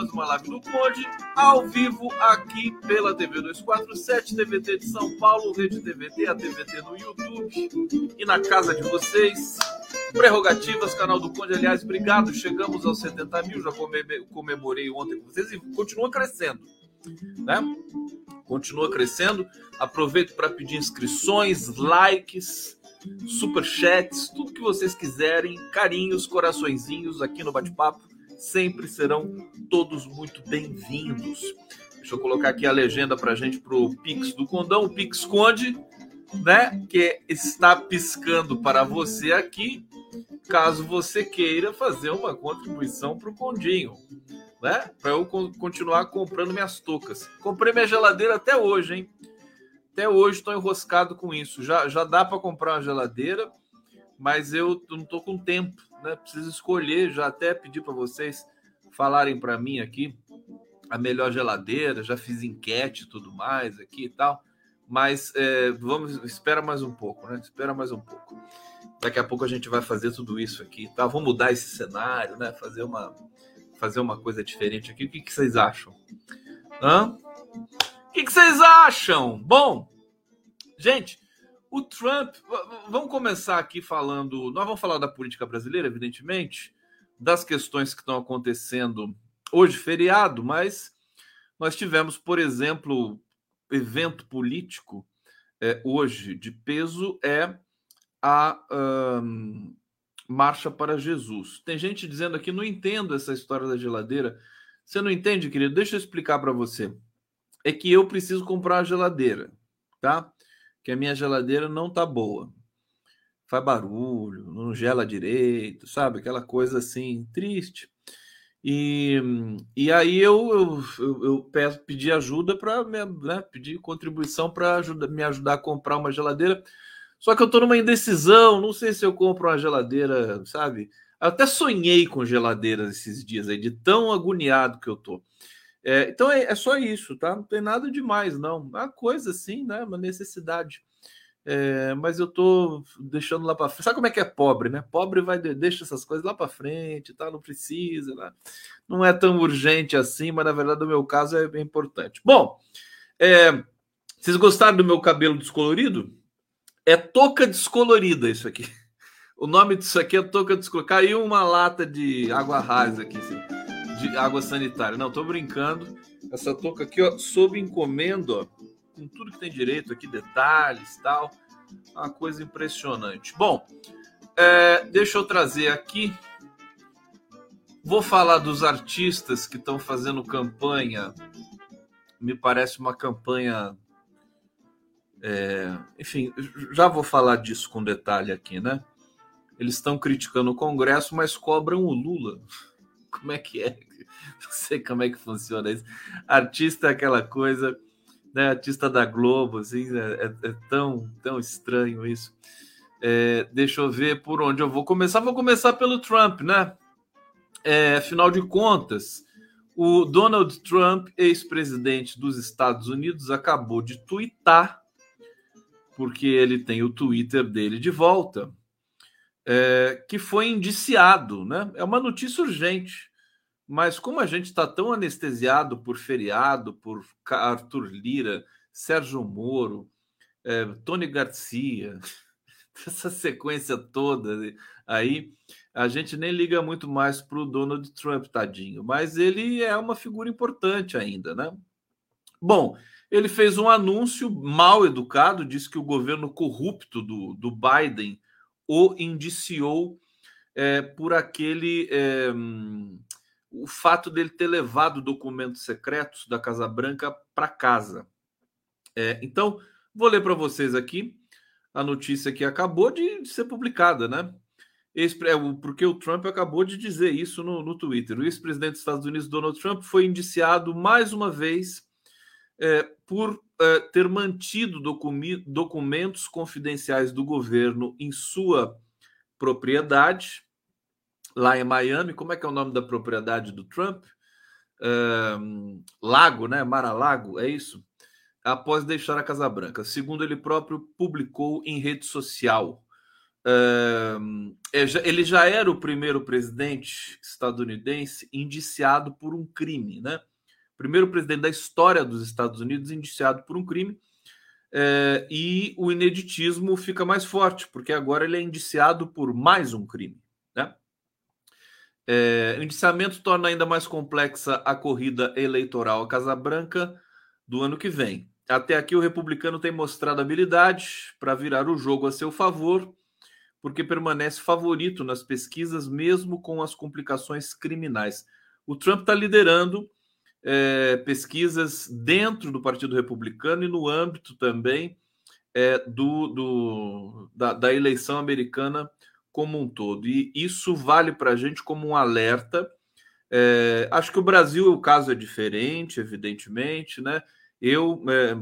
mais uma live do Conde, ao vivo aqui pela TV 247, TVT de São Paulo, Rede TVT, a TVT no YouTube e na casa de vocês. Prerrogativas, canal do Conde, aliás, obrigado. Chegamos aos 70 mil, já comemorei ontem com vocês e continua crescendo, né? Continua crescendo. Aproveito para pedir inscrições, likes, superchats, tudo que vocês quiserem, carinhos, coraçõezinhos aqui no bate-papo sempre serão todos muito bem-vindos. Deixa eu colocar aqui a legenda para gente para o Pix do Condão, o Pix Conde, né? Que está piscando para você aqui, caso você queira fazer uma contribuição para o Condinho, né? Para eu continuar comprando minhas toucas. Comprei minha geladeira até hoje, hein? Até hoje estou enroscado com isso. Já, já dá para comprar uma geladeira, mas eu não estou com tempo né? Preciso escolher, já até pedi para vocês falarem para mim aqui a melhor geladeira, já fiz enquete e tudo mais aqui e tal. Mas é, vamos, espera mais um pouco, né? Espera mais um pouco. Daqui a pouco a gente vai fazer tudo isso aqui, tá? Vamos mudar esse cenário, né? Fazer uma, fazer uma coisa diferente aqui. O que, que vocês acham? Hã? O que, que vocês acham? Bom, gente, o Trump, vamos começar aqui falando. Nós vamos falar da política brasileira, evidentemente, das questões que estão acontecendo hoje, feriado, mas nós tivemos, por exemplo, evento político é, hoje de peso é a um, Marcha para Jesus. Tem gente dizendo aqui, não entendo essa história da geladeira. Você não entende, querido? Deixa eu explicar para você. É que eu preciso comprar uma geladeira, tá? Que a minha geladeira não tá boa. Faz barulho, não gela direito, sabe? Aquela coisa assim, triste. E, e aí eu, eu, eu peço, pedi ajuda para né, pedir contribuição para me ajudar a comprar uma geladeira. Só que eu estou numa indecisão, não sei se eu compro uma geladeira, sabe? Eu até sonhei com geladeiras esses dias aí, de tão agoniado que eu tô. É, então é, é, só isso, tá? Não tem nada demais, não. Uma coisa assim, né? Uma necessidade. É, mas eu tô deixando lá para frente. Sabe como é que é pobre, né? Pobre vai deixa essas coisas lá para frente, tá? Não precisa, né? não é tão urgente assim, mas na verdade no meu caso é bem importante. Bom, é, vocês gostaram do meu cabelo descolorido? É touca descolorida isso aqui. O nome disso aqui é touca descolorida. Caiu uma lata de água rasa aqui, assim de água sanitária. Não, tô brincando. Essa touca aqui, ó, sob encomenda, ó, com tudo que tem direito aqui, detalhes tal. Uma coisa impressionante. Bom, é, deixa eu trazer aqui. Vou falar dos artistas que estão fazendo campanha. Me parece uma campanha. É, enfim, já vou falar disso com detalhe aqui, né? Eles estão criticando o Congresso, mas cobram o Lula. Como é que é? Não sei como é que funciona isso. Artista é aquela coisa, né? Artista da Globo, assim, é, é, é tão, tão estranho isso. É, deixa eu ver por onde eu vou começar. Vou começar pelo Trump, né? É, afinal de contas, o Donald Trump, ex-presidente dos Estados Unidos, acabou de twittar, porque ele tem o Twitter dele de volta, é, que foi indiciado, né? É uma notícia urgente. Mas como a gente está tão anestesiado por feriado, por Arthur Lira, Sérgio Moro, é, Tony Garcia, essa sequência toda aí, a gente nem liga muito mais para o Donald Trump, tadinho. Mas ele é uma figura importante ainda, né? Bom, ele fez um anúncio mal educado, disse que o governo corrupto do, do Biden o indiciou é, por aquele. É, o fato dele ter levado documentos secretos da Casa Branca para casa. É, então, vou ler para vocês aqui a notícia que acabou de, de ser publicada, né? É, porque o Trump acabou de dizer isso no, no Twitter. O ex-presidente dos Estados Unidos, Donald Trump, foi indiciado mais uma vez é, por é, ter mantido documentos confidenciais do governo em sua propriedade lá em Miami. Como é que é o nome da propriedade do Trump? Um, Lago, né? Mar-a-Lago, é isso? após deixar a Casa Branca, segundo ele próprio publicou em rede social. É, ele já era o primeiro presidente estadunidense indiciado por um crime, né? Primeiro presidente da história dos Estados Unidos indiciado por um crime. É, e o ineditismo fica mais forte, porque agora ele é indiciado por mais um crime. Né? É, o indiciamento torna ainda mais complexa a corrida eleitoral à Casa Branca do ano que vem. Até aqui, o republicano tem mostrado habilidade para virar o jogo a seu favor, porque permanece favorito nas pesquisas, mesmo com as complicações criminais. O Trump está liderando é, pesquisas dentro do Partido Republicano e no âmbito também é, do, do da, da, eleição americana como um todo. E isso vale para a gente como um alerta. É, acho que o Brasil, o caso é diferente, evidentemente, né? Eu é,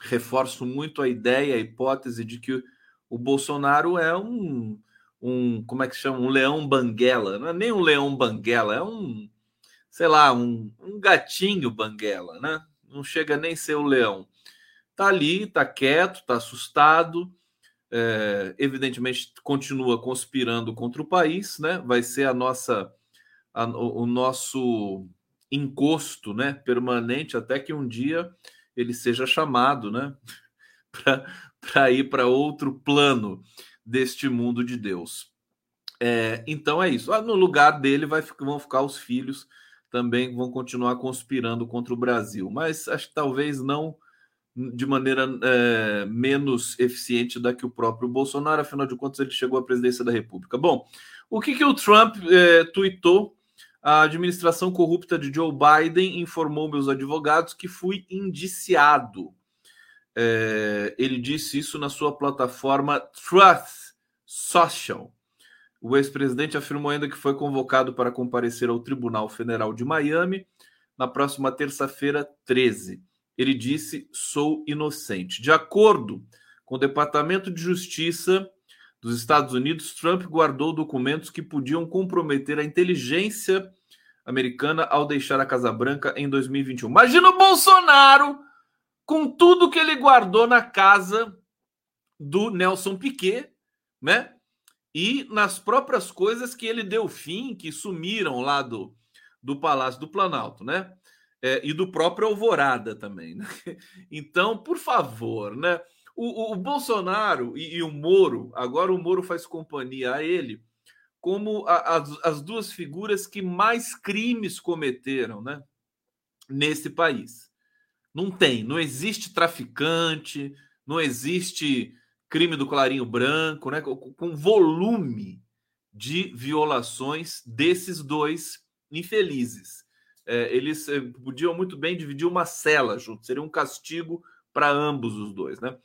reforço muito a ideia, a hipótese de que o Bolsonaro é um, um como é que chama? Um leão banguela. Não é nem um leão banguela, é um sei lá, um, um gatinho banguela, né? Não chega nem ser o leão. Tá ali, tá quieto, tá assustado, é, evidentemente continua conspirando contra o país, né? Vai ser a nossa, a, o, o nosso encosto, né? Permanente até que um dia ele seja chamado, né? Para ir para outro plano deste mundo de Deus. É, então é isso. Ah, no lugar dele vai, vão ficar os filhos também vão continuar conspirando contra o Brasil, mas acho que talvez não de maneira é, menos eficiente da que o próprio Bolsonaro, afinal de contas, ele chegou à presidência da República. Bom, o que, que o Trump é, tuitou? A administração corrupta de Joe Biden informou meus advogados que fui indiciado. É, ele disse isso na sua plataforma Truth Social. O ex-presidente afirmou ainda que foi convocado para comparecer ao Tribunal Federal de Miami na próxima terça-feira, 13. Ele disse: sou inocente. De acordo com o Departamento de Justiça dos Estados Unidos, Trump guardou documentos que podiam comprometer a inteligência americana ao deixar a Casa Branca em 2021. Imagina o Bolsonaro com tudo que ele guardou na casa do Nelson Piquet, né? E nas próprias coisas que ele deu fim, que sumiram lá do, do Palácio do Planalto, né? É, e do próprio Alvorada também. Né? Então, por favor, né? O, o, o Bolsonaro e, e, o Moro, agora o Moro faz companhia a ele, como a, as, as duas figuras que mais crimes cometeram, né? Nesse país. Não tem, não existe traficante, não existe crime do Clarinho Branco, né, com volume de violações desses dois infelizes. É, eles é, podiam muito bem dividir uma cela junto, seria um castigo para ambos os dois. Né?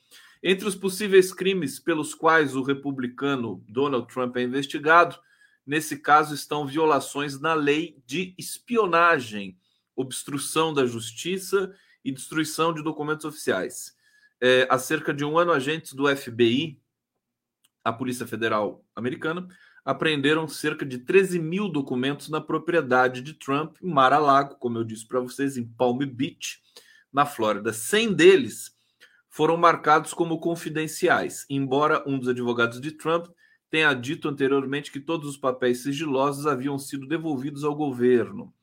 Entre os possíveis crimes pelos quais o republicano Donald Trump é investigado, nesse caso estão violações na lei de espionagem, obstrução da justiça e destruição de documentos oficiais é, há cerca de um ano, agentes do FBI, a Polícia Federal Americana, apreenderam cerca de 13 mil documentos na propriedade de Trump, em Mar-a-Lago, como eu disse para vocês, em Palm Beach, na Flórida. 100 deles foram marcados como confidenciais, embora um dos advogados de Trump tenha dito anteriormente que todos os papéis sigilosos haviam sido devolvidos ao governo.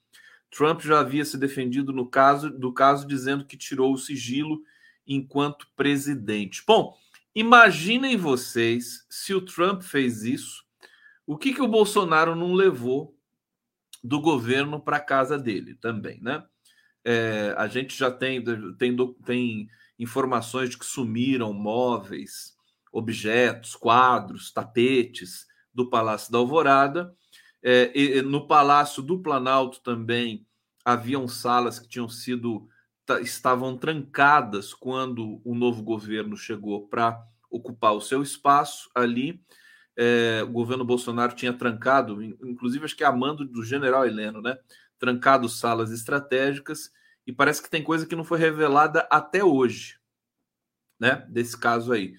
Trump já havia se defendido no caso do caso dizendo que tirou o sigilo enquanto presidente. Bom, imaginem vocês se o Trump fez isso, o que, que o Bolsonaro não levou do governo para casa dele também, né? É, a gente já tem, tem, tem informações de que sumiram móveis, objetos, quadros, tapetes do Palácio da Alvorada. É, no Palácio do Planalto também haviam salas que tinham sido estavam trancadas quando o novo governo chegou para ocupar o seu espaço ali. É, o governo Bolsonaro tinha trancado, inclusive acho que é a mando do general Heleno, né? Trancado salas estratégicas e parece que tem coisa que não foi revelada até hoje, né? Desse caso aí.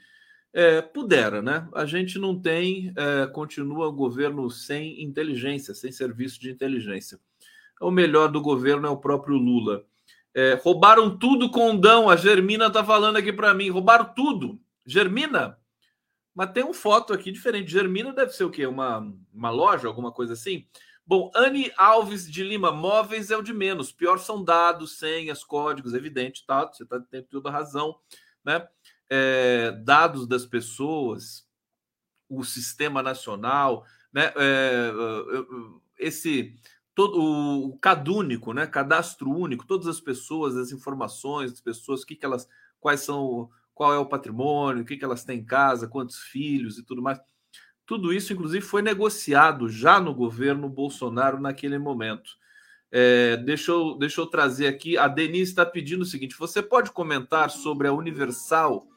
É, pudera, né? A gente não tem, é, continua o governo sem inteligência, sem serviço de inteligência. O melhor do governo é o próprio Lula É, roubaram tudo condão. A Germina tá falando aqui para mim. Roubaram tudo. Germina? Mas tem uma foto aqui diferente. Germina deve ser o quê? Uma, uma loja, alguma coisa assim? Bom, Anne Alves de Lima, móveis é o de menos. Pior são dados, senhas, códigos, evidente, tá? Você tá, tem toda a razão, né? É, dados das pessoas, o sistema nacional, né? É, esse todo o cadúnico, né? Cadastro único, todas as pessoas, as informações das pessoas, que, que elas, quais são, qual é o patrimônio, o que, que elas têm em casa, quantos filhos e tudo mais. Tudo isso, inclusive, foi negociado já no governo Bolsonaro naquele momento. É, deixa, eu, deixa eu trazer aqui. A Denise está pedindo o seguinte: você pode comentar sobre a Universal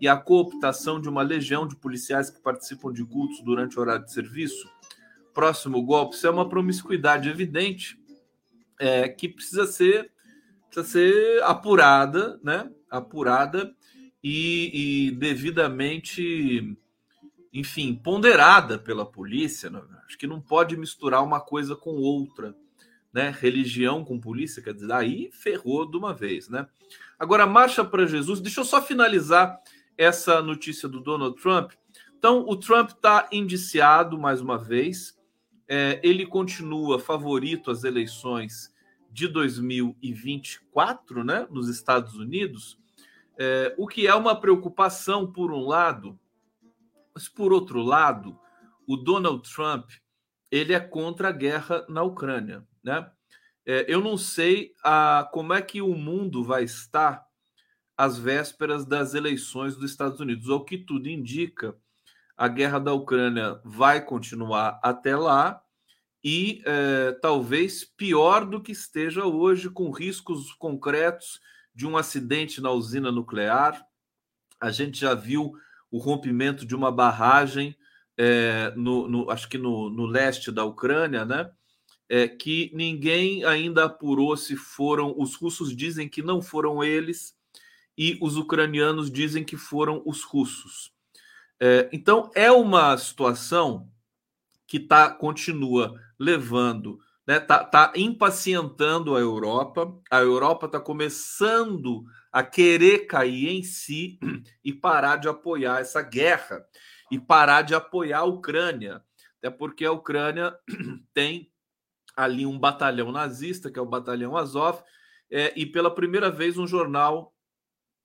e a cooptação de uma legião de policiais que participam de cultos durante o horário de serviço? Próximo golpe, isso é uma promiscuidade evidente é, que precisa ser, precisa ser apurada, né? Apurada e, e devidamente, enfim, ponderada pela polícia. Né? Acho que não pode misturar uma coisa com outra, né? Religião com polícia, quer dizer, aí ferrou de uma vez, né? Agora, marcha para Jesus. Deixa eu só finalizar essa notícia do Donald Trump. Então, o Trump está indiciado mais uma vez é, ele continua favorito às eleições de 2024, né, nos Estados Unidos, é, o que é uma preocupação por um lado, mas por outro lado, o Donald Trump ele é contra a guerra na Ucrânia, né? É, eu não sei a, como é que o mundo vai estar às vésperas das eleições dos Estados Unidos. O que tudo indica, a guerra da Ucrânia vai continuar até lá e é, talvez pior do que esteja hoje, com riscos concretos de um acidente na usina nuclear. A gente já viu o rompimento de uma barragem, é, no, no, acho que no, no, leste da Ucrânia, né? É, que ninguém ainda apurou se foram. Os russos dizem que não foram eles, e os ucranianos dizem que foram os russos. É, então, é uma situação que tá, continua levando, né, tá, tá impacientando a Europa. A Europa está começando a querer cair em si e parar de apoiar essa guerra e parar de apoiar a Ucrânia, até porque a Ucrânia tem ali um batalhão nazista, que é o Batalhão Azov, é, e pela primeira vez um jornal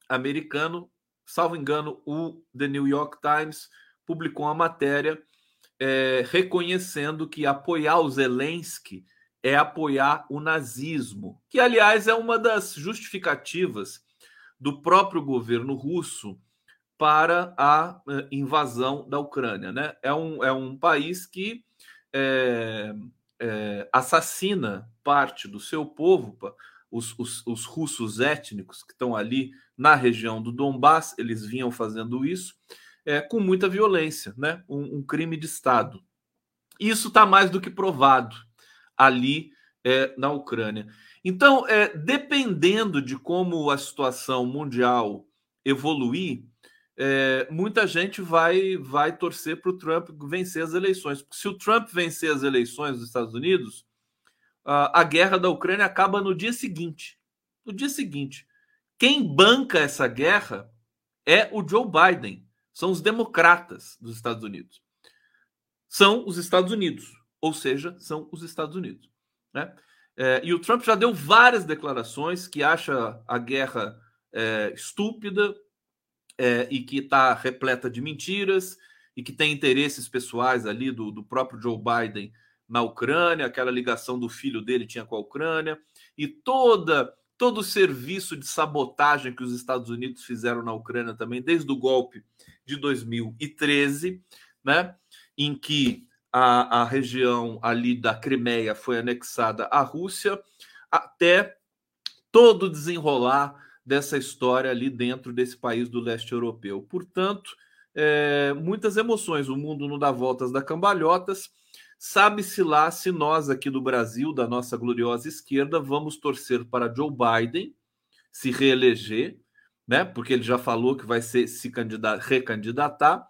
americano, salvo engano, o The New York Times, publicou uma matéria é, reconhecendo que apoiar o Zelensky é apoiar o nazismo, que, aliás, é uma das justificativas do próprio governo russo para a é, invasão da Ucrânia. Né? É, um, é um país que é, é, assassina parte do seu povo, os, os, os russos étnicos que estão ali na região do Donbass, eles vinham fazendo isso, é, com muita violência, né? um, um crime de Estado. Isso está mais do que provado ali é, na Ucrânia. Então, é, dependendo de como a situação mundial evoluir, é, muita gente vai, vai torcer para o Trump vencer as eleições. Porque se o Trump vencer as eleições dos Estados Unidos, a, a guerra da Ucrânia acaba no dia seguinte. No dia seguinte. Quem banca essa guerra é o Joe Biden são os democratas dos Estados Unidos. São os Estados Unidos, ou seja, são os Estados Unidos. Né? É, e o Trump já deu várias declarações que acha a guerra é, estúpida é, e que está repleta de mentiras e que tem interesses pessoais ali do, do próprio Joe Biden na Ucrânia, aquela ligação do filho dele tinha com a Ucrânia e toda todo o serviço de sabotagem que os Estados Unidos fizeram na Ucrânia também desde o golpe de 2013, né, em que a, a região ali da Crimeia foi anexada à Rússia, até todo desenrolar dessa história ali dentro desse país do leste europeu. Portanto, é, muitas emoções. O mundo não dá voltas da cambalhotas. Sabe-se lá se nós aqui do Brasil, da nossa gloriosa esquerda, vamos torcer para Joe Biden se reeleger né? Porque ele já falou que vai ser, se candidatar, recandidatar,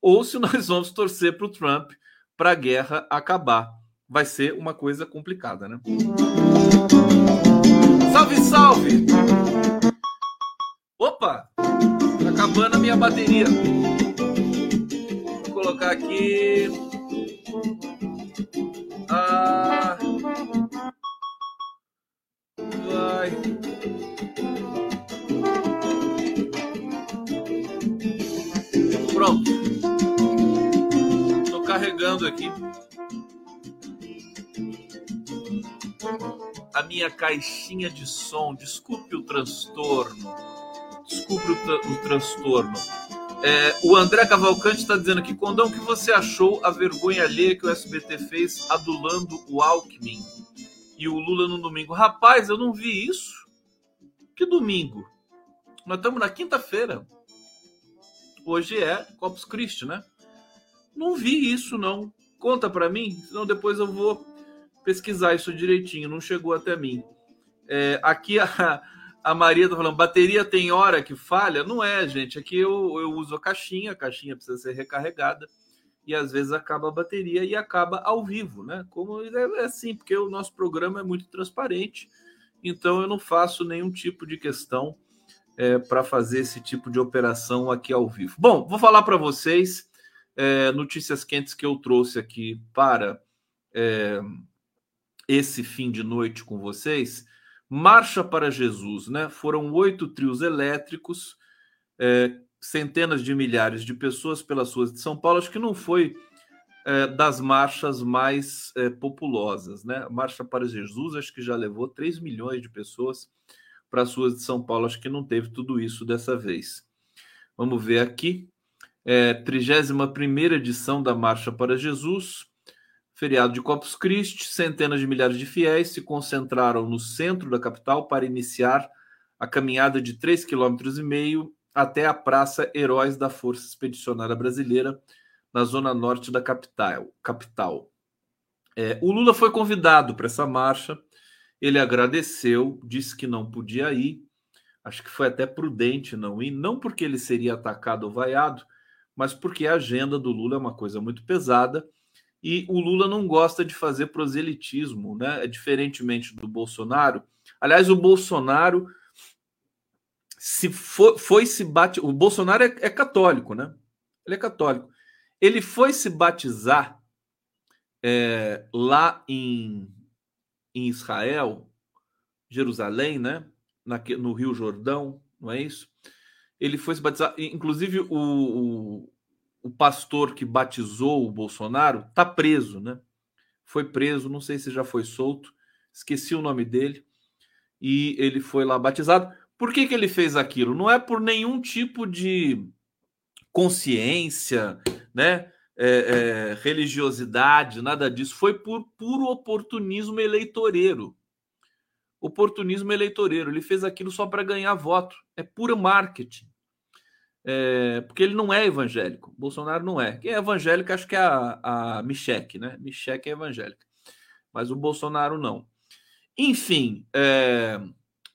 ou se nós vamos torcer para o Trump para a guerra acabar. Vai ser uma coisa complicada, né? Salve, salve! Opa! Tá acabando a minha bateria. Vou colocar aqui. Ah. Vai. Pronto. Estou carregando aqui. A minha caixinha de som. Desculpe o transtorno. Desculpe o, tra o transtorno. É, o André Cavalcante está dizendo aqui, Condão, que você achou a vergonha alheia que o SBT fez adulando o Alckmin e o Lula no domingo? Rapaz, eu não vi isso. Que domingo? Nós estamos na quinta-feira. Hoje é Corpus Christi, né? Não vi isso, não. Conta para mim, senão depois eu vou pesquisar isso direitinho. Não chegou até mim. É, aqui a, a Maria tá falando, bateria tem hora que falha? Não é, gente. Aqui eu, eu uso a caixinha, a caixinha precisa ser recarregada e às vezes acaba a bateria e acaba ao vivo, né? Como é, é assim, porque o nosso programa é muito transparente, então eu não faço nenhum tipo de questão é, para fazer esse tipo de operação aqui ao vivo. Bom, vou falar para vocês é, notícias quentes que eu trouxe aqui para é, esse fim de noite com vocês. Marcha para Jesus, né? Foram oito trios elétricos, é, centenas de milhares de pessoas pelas ruas de São Paulo. Acho que não foi é, das marchas mais é, populosas, né? Marcha para Jesus, acho que já levou 3 milhões de pessoas para as ruas de São Paulo. Acho que não teve tudo isso dessa vez. Vamos ver aqui. É, 31 edição da Marcha para Jesus feriado de Corpus Christi, centenas de milhares de fiéis se concentraram no centro da capital para iniciar a caminhada de 3,5 km até a Praça Heróis da Força Expedicionária Brasileira, na zona norte da capital. capital. É, o Lula foi convidado para essa marcha, ele agradeceu, disse que não podia ir, acho que foi até prudente não ir, não porque ele seria atacado ou vaiado, mas porque a agenda do Lula é uma coisa muito pesada e o Lula não gosta de fazer proselitismo, né? Diferentemente do Bolsonaro. Aliás, o Bolsonaro se foi, foi se bate. O Bolsonaro é, é, católico, né? Ele é católico. Ele foi se batizar é, lá em, em Israel, Jerusalém, né? Na, no Rio Jordão, não é isso? Ele foi se batizar. Inclusive, o, o o pastor que batizou o Bolsonaro está preso, né? Foi preso, não sei se já foi solto, esqueci o nome dele, e ele foi lá batizado. Por que, que ele fez aquilo? Não é por nenhum tipo de consciência, né? É, é, religiosidade, nada disso. Foi por puro oportunismo eleitoreiro. Oportunismo eleitoreiro. Ele fez aquilo só para ganhar voto. É puro marketing é, porque ele não é evangélico. Bolsonaro não é. Quem é evangélico, acho que é a, a né? Michek é evangélica. Mas o Bolsonaro não. Enfim, é,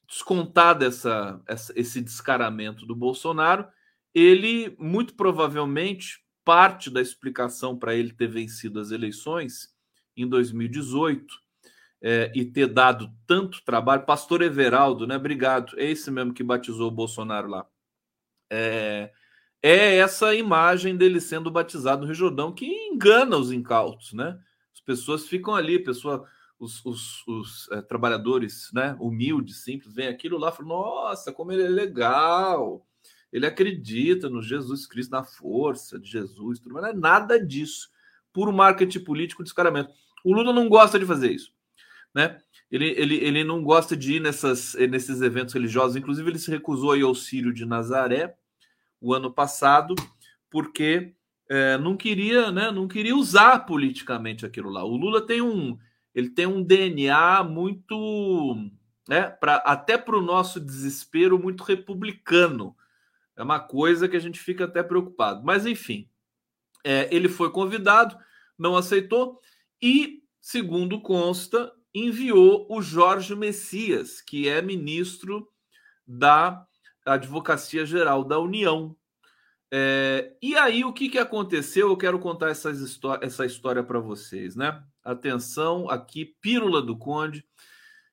descontado essa, essa, esse descaramento do Bolsonaro, ele muito provavelmente parte da explicação para ele ter vencido as eleições em 2018 é, e ter dado tanto trabalho. Pastor Everaldo, né? Obrigado. É esse mesmo que batizou o Bolsonaro lá é, é essa imagem dele sendo batizado no Rio Jordão que engana os incautos, né? As pessoas ficam ali, pessoa, os, os, os é, trabalhadores, né, humildes, simples, vem aquilo lá, falam: Nossa, como ele é legal! Ele acredita no Jesus Cristo, na força de Jesus, tudo, mas não é nada disso. Puro marketing político, descaramento. O Lula não gosta de fazer isso, né? Ele, ele, ele não gosta de ir nessas, nesses eventos religiosos. Inclusive, ele se recusou a ir ao Sírio de Nazaré o ano passado, porque é, não queria, né, não queria usar politicamente aquilo lá. O Lula tem um, ele tem um DNA muito, né, até para o nosso desespero muito republicano. É uma coisa que a gente fica até preocupado. Mas enfim, é, ele foi convidado, não aceitou e, segundo consta, enviou o Jorge Messias, que é ministro da Advocacia Geral da União. É, e aí, o que, que aconteceu? Eu quero contar essas essa história para vocês, né? Atenção, aqui, Pílula do Conde.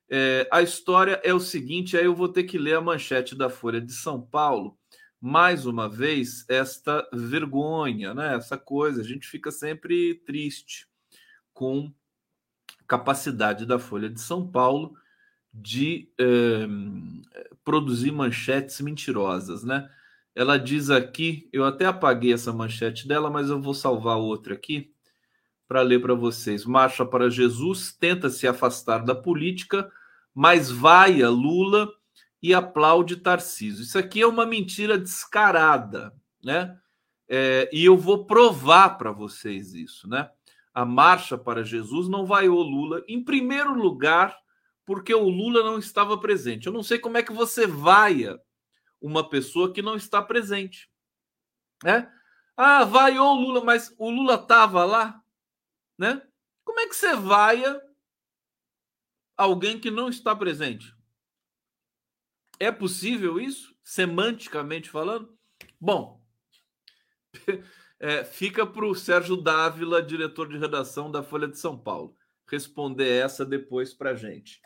É, a história é o seguinte: aí eu vou ter que ler a manchete da Folha de São Paulo. Mais uma vez, esta vergonha, né? Essa coisa, a gente fica sempre triste com a capacidade da Folha de São Paulo de é, produzir manchetes mentirosas, né? Ela diz aqui, eu até apaguei essa manchete dela, mas eu vou salvar outra aqui para ler para vocês. Marcha para Jesus tenta se afastar da política, mas vai a Lula e aplaude Tarcísio. Isso aqui é uma mentira descarada, né? É, e eu vou provar para vocês isso, né? A marcha para Jesus não vai o Lula, em primeiro lugar, porque o Lula não estava presente. Eu não sei como é que você vaia uma pessoa que não está presente, né? Ah, vai o Lula, mas o Lula estava lá né? Como é que você vaia alguém que não está presente? É possível isso, semanticamente falando? Bom, é, fica para o Sérgio Dávila, diretor de redação da Folha de São Paulo, responder essa depois para gente.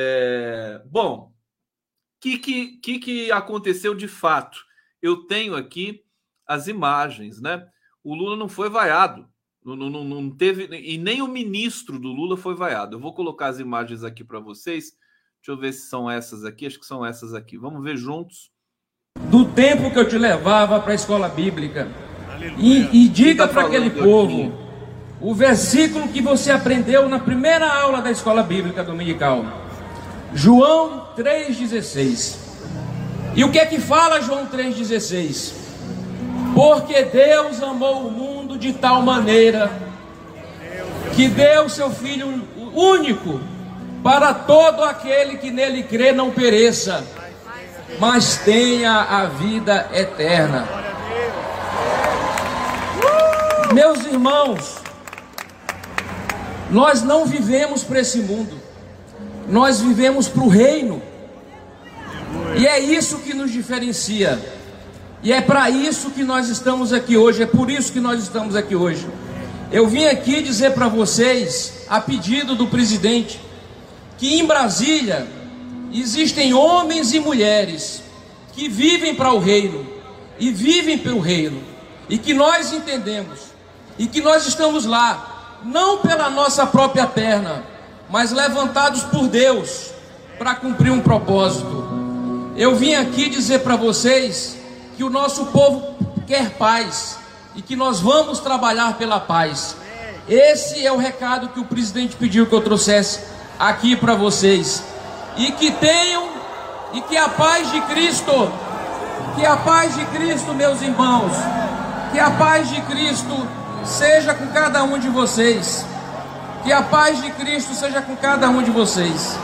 É, bom, o que, que, que, aconteceu de fato? Eu tenho aqui as imagens, né? O Lula não foi vaiado. Não, não, não teve. E nem o ministro do Lula foi vaiado. Eu vou colocar as imagens aqui para vocês. Deixa eu ver se são essas aqui. Acho que são essas aqui. Vamos ver juntos. Do tempo que eu te levava para a escola bíblica. E, e, diga tá para aquele povo aqui? o versículo que você aprendeu na primeira aula da escola bíblica dominical. João 3,16. E o que é que fala João 3,16? Porque Deus amou o mundo de tal maneira que deu seu Filho único para todo aquele que nele crê não pereça, mas tenha a vida eterna. Meus irmãos, nós não vivemos para esse mundo, nós vivemos para o reino, e é isso que nos diferencia. E é para isso que nós estamos aqui hoje, é por isso que nós estamos aqui hoje. Eu vim aqui dizer para vocês, a pedido do presidente, que em Brasília existem homens e mulheres que vivem para o reino e vivem pelo reino, e que nós entendemos, e que nós estamos lá, não pela nossa própria perna, mas levantados por Deus para cumprir um propósito. Eu vim aqui dizer para vocês que o nosso povo quer paz e que nós vamos trabalhar pela paz. Esse é o recado que o presidente pediu que eu trouxesse aqui para vocês. E que tenham e que a paz de Cristo, que a paz de Cristo, meus irmãos, que a paz de Cristo seja com cada um de vocês. Que a paz de Cristo seja com cada um de vocês.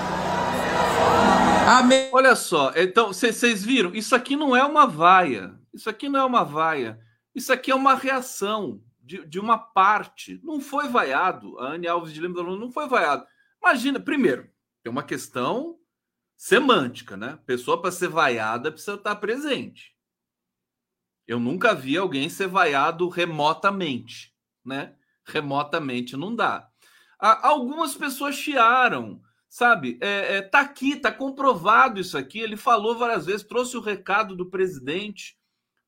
Amém. Olha só, então vocês viram? Isso aqui não é uma vaia. Isso aqui não é uma vaia. Isso aqui é uma reação de, de uma parte. Não foi vaiado. A Anne Alves de Lima não foi vaiado. Imagina, primeiro, tem uma questão semântica, né? Pessoa para ser vaiada precisa estar presente. Eu nunca vi alguém ser vaiado remotamente, né? Remotamente não dá. Algumas pessoas chiaram sabe? É, é, tá aqui, tá comprovado isso aqui. Ele falou várias vezes, trouxe o recado do presidente.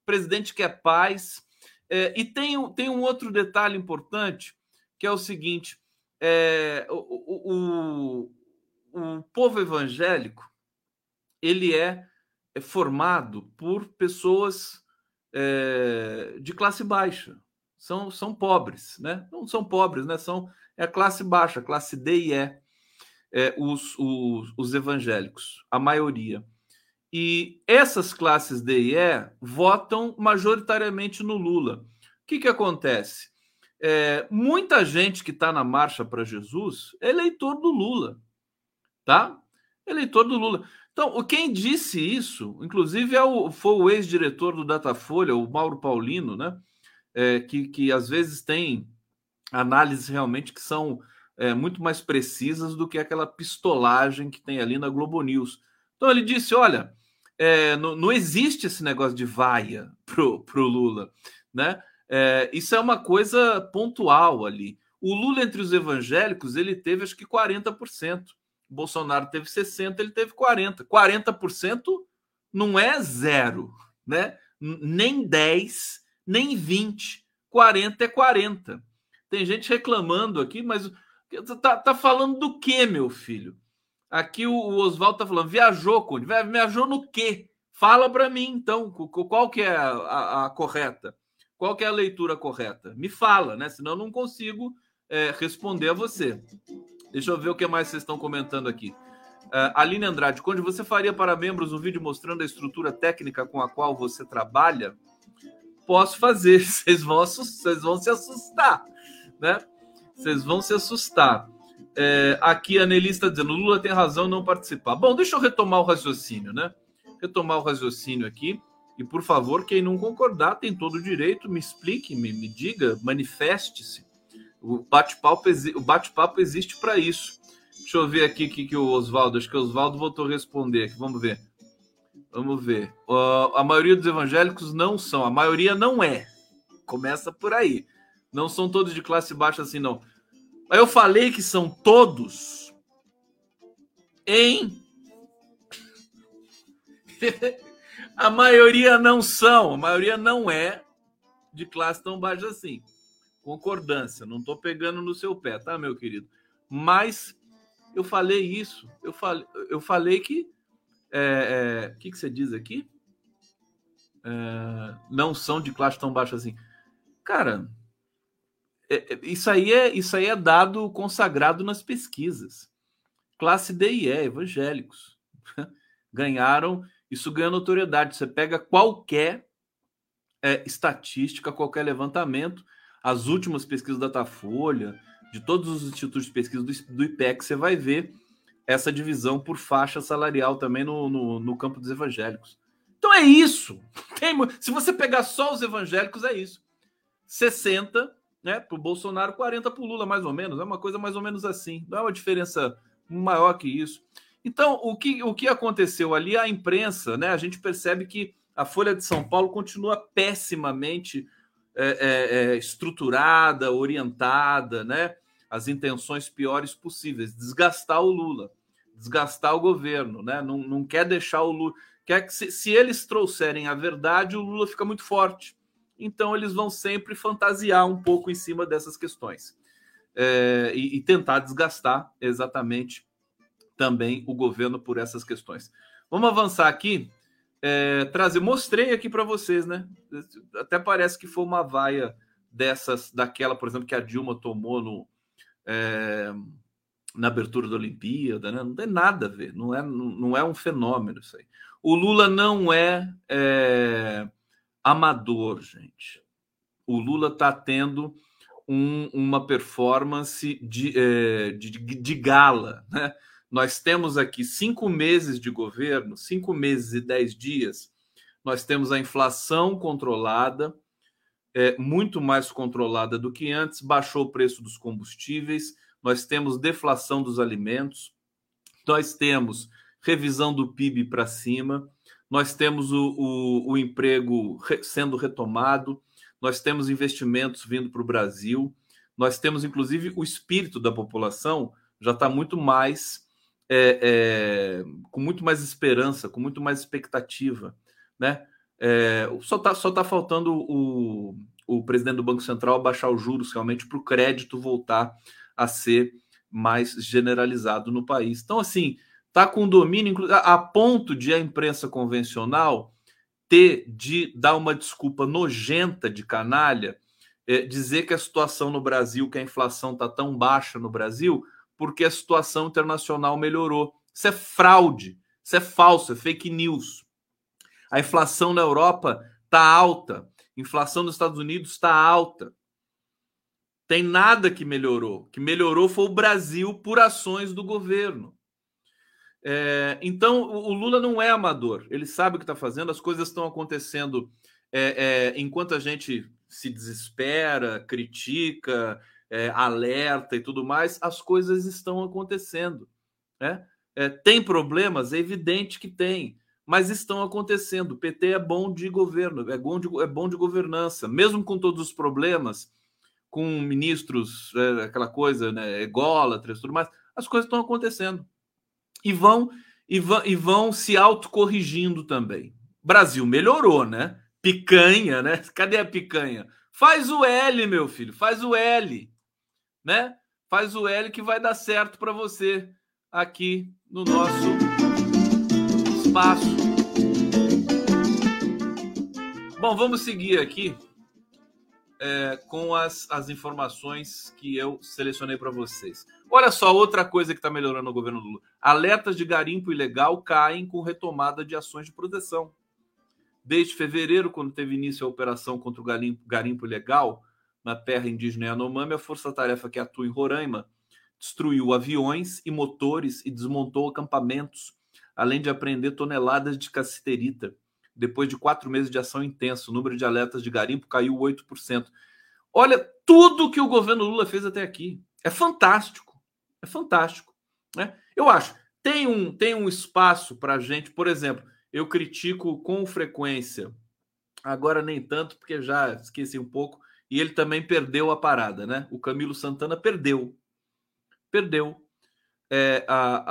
Presidente quer paz. É, e tem, tem um outro detalhe importante, que é o seguinte: é, o, o, o, povo evangélico ele é, é formado por pessoas é, de classe baixa. São, são pobres, né? Não são pobres, né? São é a classe baixa, classe D e E é, os, os, os evangélicos, a maioria. E essas classes D e E votam majoritariamente no Lula. O que, que acontece? É, muita gente que está na marcha para Jesus é eleitor do Lula, tá? Eleitor do Lula. Então, quem disse isso, inclusive, é o, foi o ex-diretor do Datafolha, o Mauro Paulino, né? É, que, que às vezes tem análises realmente que são é, muito mais precisas do que aquela pistolagem que tem ali na Globo News. Então ele disse: olha, é, não, não, existe esse negócio de vaia pro, pro Lula, né? É, isso é uma coisa pontual ali. O Lula entre os evangélicos ele teve acho que 40%. Bolsonaro teve 60, ele teve 40. 40% não é zero, né? Nem 10, nem 20. 40 é 40. Tem gente reclamando aqui, mas tá, tá falando do que, meu filho? Aqui o, o Oswaldo tá falando, viajou, Conde. Viajou no quê? Fala para mim, então, qual que é a, a, correta? Qual que é a leitura correta? Me fala, né? Senão eu não consigo é, responder a você. Deixa eu ver o que mais vocês estão comentando aqui. Uh, Aline Andrade, Conde, você faria para membros um vídeo mostrando a estrutura técnica com a qual você trabalha? Posso fazer, vocês vão, vocês vão se assustar, né? Vocês vão se assustar. É, aqui a Nelly está dizendo: Lula tem razão não participar. Bom, deixa eu retomar o raciocínio, né? Retomar o raciocínio aqui. E por favor, quem não concordar tem todo o direito, me explique, me, me diga, manifeste-se. O bate-papo bate existe para isso. Deixa eu ver aqui que, que o Oswaldo, acho que o Oswaldo voltou a responder. Vamos ver. Vamos ver. Uh, a maioria dos evangélicos não são, a maioria não é. Começa por aí. Não são todos de classe baixa assim, não. Mas eu falei que são todos em. a maioria não são, a maioria não é de classe tão baixa assim. Concordância, não estou pegando no seu pé, tá, meu querido? Mas eu falei isso, eu falei, eu falei que. É, é, o que, que você diz aqui? É, não são de classe tão baixa assim. Cara, é, é, isso aí é isso aí é dado consagrado nas pesquisas. Classe D e E, evangélicos, ganharam. Isso ganha notoriedade. Você pega qualquer é, estatística, qualquer levantamento, as últimas pesquisas da Datafolha, de todos os institutos de pesquisa do, do IPEC, você vai ver essa divisão por faixa salarial também no, no, no campo dos evangélicos. Então é isso. Tem, se você pegar só os evangélicos, é isso. 60 né? Para o Bolsonaro, 40 para o Lula, mais ou menos. É uma coisa mais ou menos assim. Não é uma diferença maior que isso. Então, o que, o que aconteceu ali? A imprensa, né? A gente percebe que a Folha de São Paulo continua pessimamente é, é, é, estruturada, orientada, né? As intenções piores possíveis. Desgastar o Lula, desgastar o governo, né? Não, não quer deixar o Lula. Quer que se, se eles trouxerem a verdade, o Lula fica muito forte então eles vão sempre fantasiar um pouco em cima dessas questões é, e, e, tentar desgastar exatamente também o governo por essas questões. Vamos avançar aqui. É, trazer, mostrei aqui para vocês, né? Até parece que foi uma vaia dessas, daquela, por exemplo, que a Dilma tomou no, é, na abertura da Olimpíada, né? Não tem nada a ver, não é, não é um fenômeno isso aí. O Lula não é, é amador, gente. O Lula está tendo um, uma performance de, é, de, de, gala. Né? Nós temos aqui cinco meses de governo, cinco meses e dez dias. Nós temos a inflação controlada, é, muito mais controlada do que antes, baixou o preço dos combustíveis, nós temos deflação dos alimentos, nós temos revisão do PIB para cima, nós temos o, o, o emprego re, sendo retomado, nós temos investimentos vindo para o Brasil, nós temos inclusive o espírito da população já está muito mais é, é, com muito mais esperança, com muito mais expectativa, né? É, só está só tá faltando o, o presidente do Banco Central baixar os juros realmente para o crédito voltar a ser mais generalizado no país. Então, assim, está com domínio a ponto de a imprensa convencional ter de dar uma desculpa nojenta de canalha, é, dizer que a situação no Brasil, que a inflação está tão baixa no Brasil, porque a situação internacional melhorou. Isso é fraude, isso é falso, é fake news. A inflação na Europa está alta, inflação nos Estados Unidos está alta. Tem nada que melhorou. O que melhorou foi o Brasil por ações do governo. É, então, o Lula não é amador, ele sabe o que está fazendo, as coisas estão acontecendo é, é, enquanto a gente se desespera, critica, é, alerta e tudo mais, as coisas estão acontecendo. Né? É, tem problemas? É evidente que tem, mas estão acontecendo. O PT é bom de governo, é bom de, é bom de governança, mesmo com todos os problemas, com ministros, é, aquela coisa, né, ególatras tudo mais, as coisas estão acontecendo. e vão e vão, e vão se autocorrigindo também. Brasil melhorou, né? Picanha, né? Cadê a picanha? Faz o L, meu filho, faz o L, né? Faz o L que vai dar certo para você aqui no nosso espaço. Bom, vamos seguir aqui é, com as, as informações que eu selecionei para vocês. Olha só, outra coisa que está melhorando no governo Lula: alertas de garimpo ilegal caem com retomada de ações de proteção. Desde fevereiro, quando teve início a operação contra o garimpo, garimpo ilegal na terra indígena Yanomami, a força-tarefa que atua em Roraima destruiu aviões e motores e desmontou acampamentos, além de apreender toneladas de cassiterita depois de quatro meses de ação intensa, o número de alertas de garimpo caiu 8%. Olha, tudo que o governo Lula fez até aqui é fantástico. É fantástico. Né? Eu acho. Tem um, tem um espaço para a gente, por exemplo, eu critico com frequência, agora nem tanto, porque já esqueci um pouco, e ele também perdeu a parada, né? O Camilo Santana perdeu. Perdeu. É, a,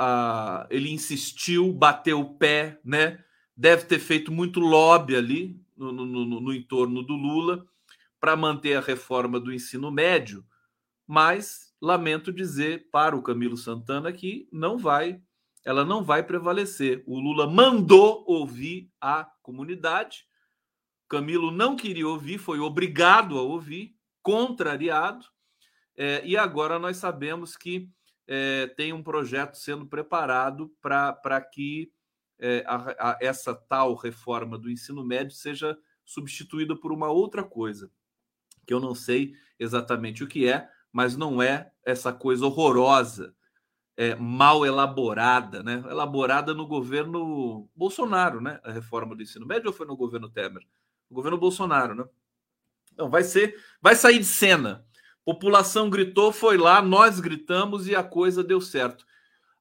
a, ele insistiu, bateu o pé, né? Deve ter feito muito lobby ali no, no, no, no entorno do Lula para manter a reforma do ensino médio, mas lamento dizer para o Camilo Santana que não vai, ela não vai prevalecer. O Lula mandou ouvir a comunidade, Camilo não queria ouvir, foi obrigado a ouvir, contrariado, é, e agora nós sabemos que é, tem um projeto sendo preparado para que é, a, a, essa tal reforma do ensino médio seja substituída por uma outra coisa, que eu não sei exatamente o que é, mas não é essa coisa horrorosa, é, mal elaborada, né? Elaborada no governo Bolsonaro, né? A reforma do ensino médio ou foi no governo Temer? No governo Bolsonaro, né? Não, vai ser, vai sair de cena. População gritou, foi lá, nós gritamos e a coisa deu certo.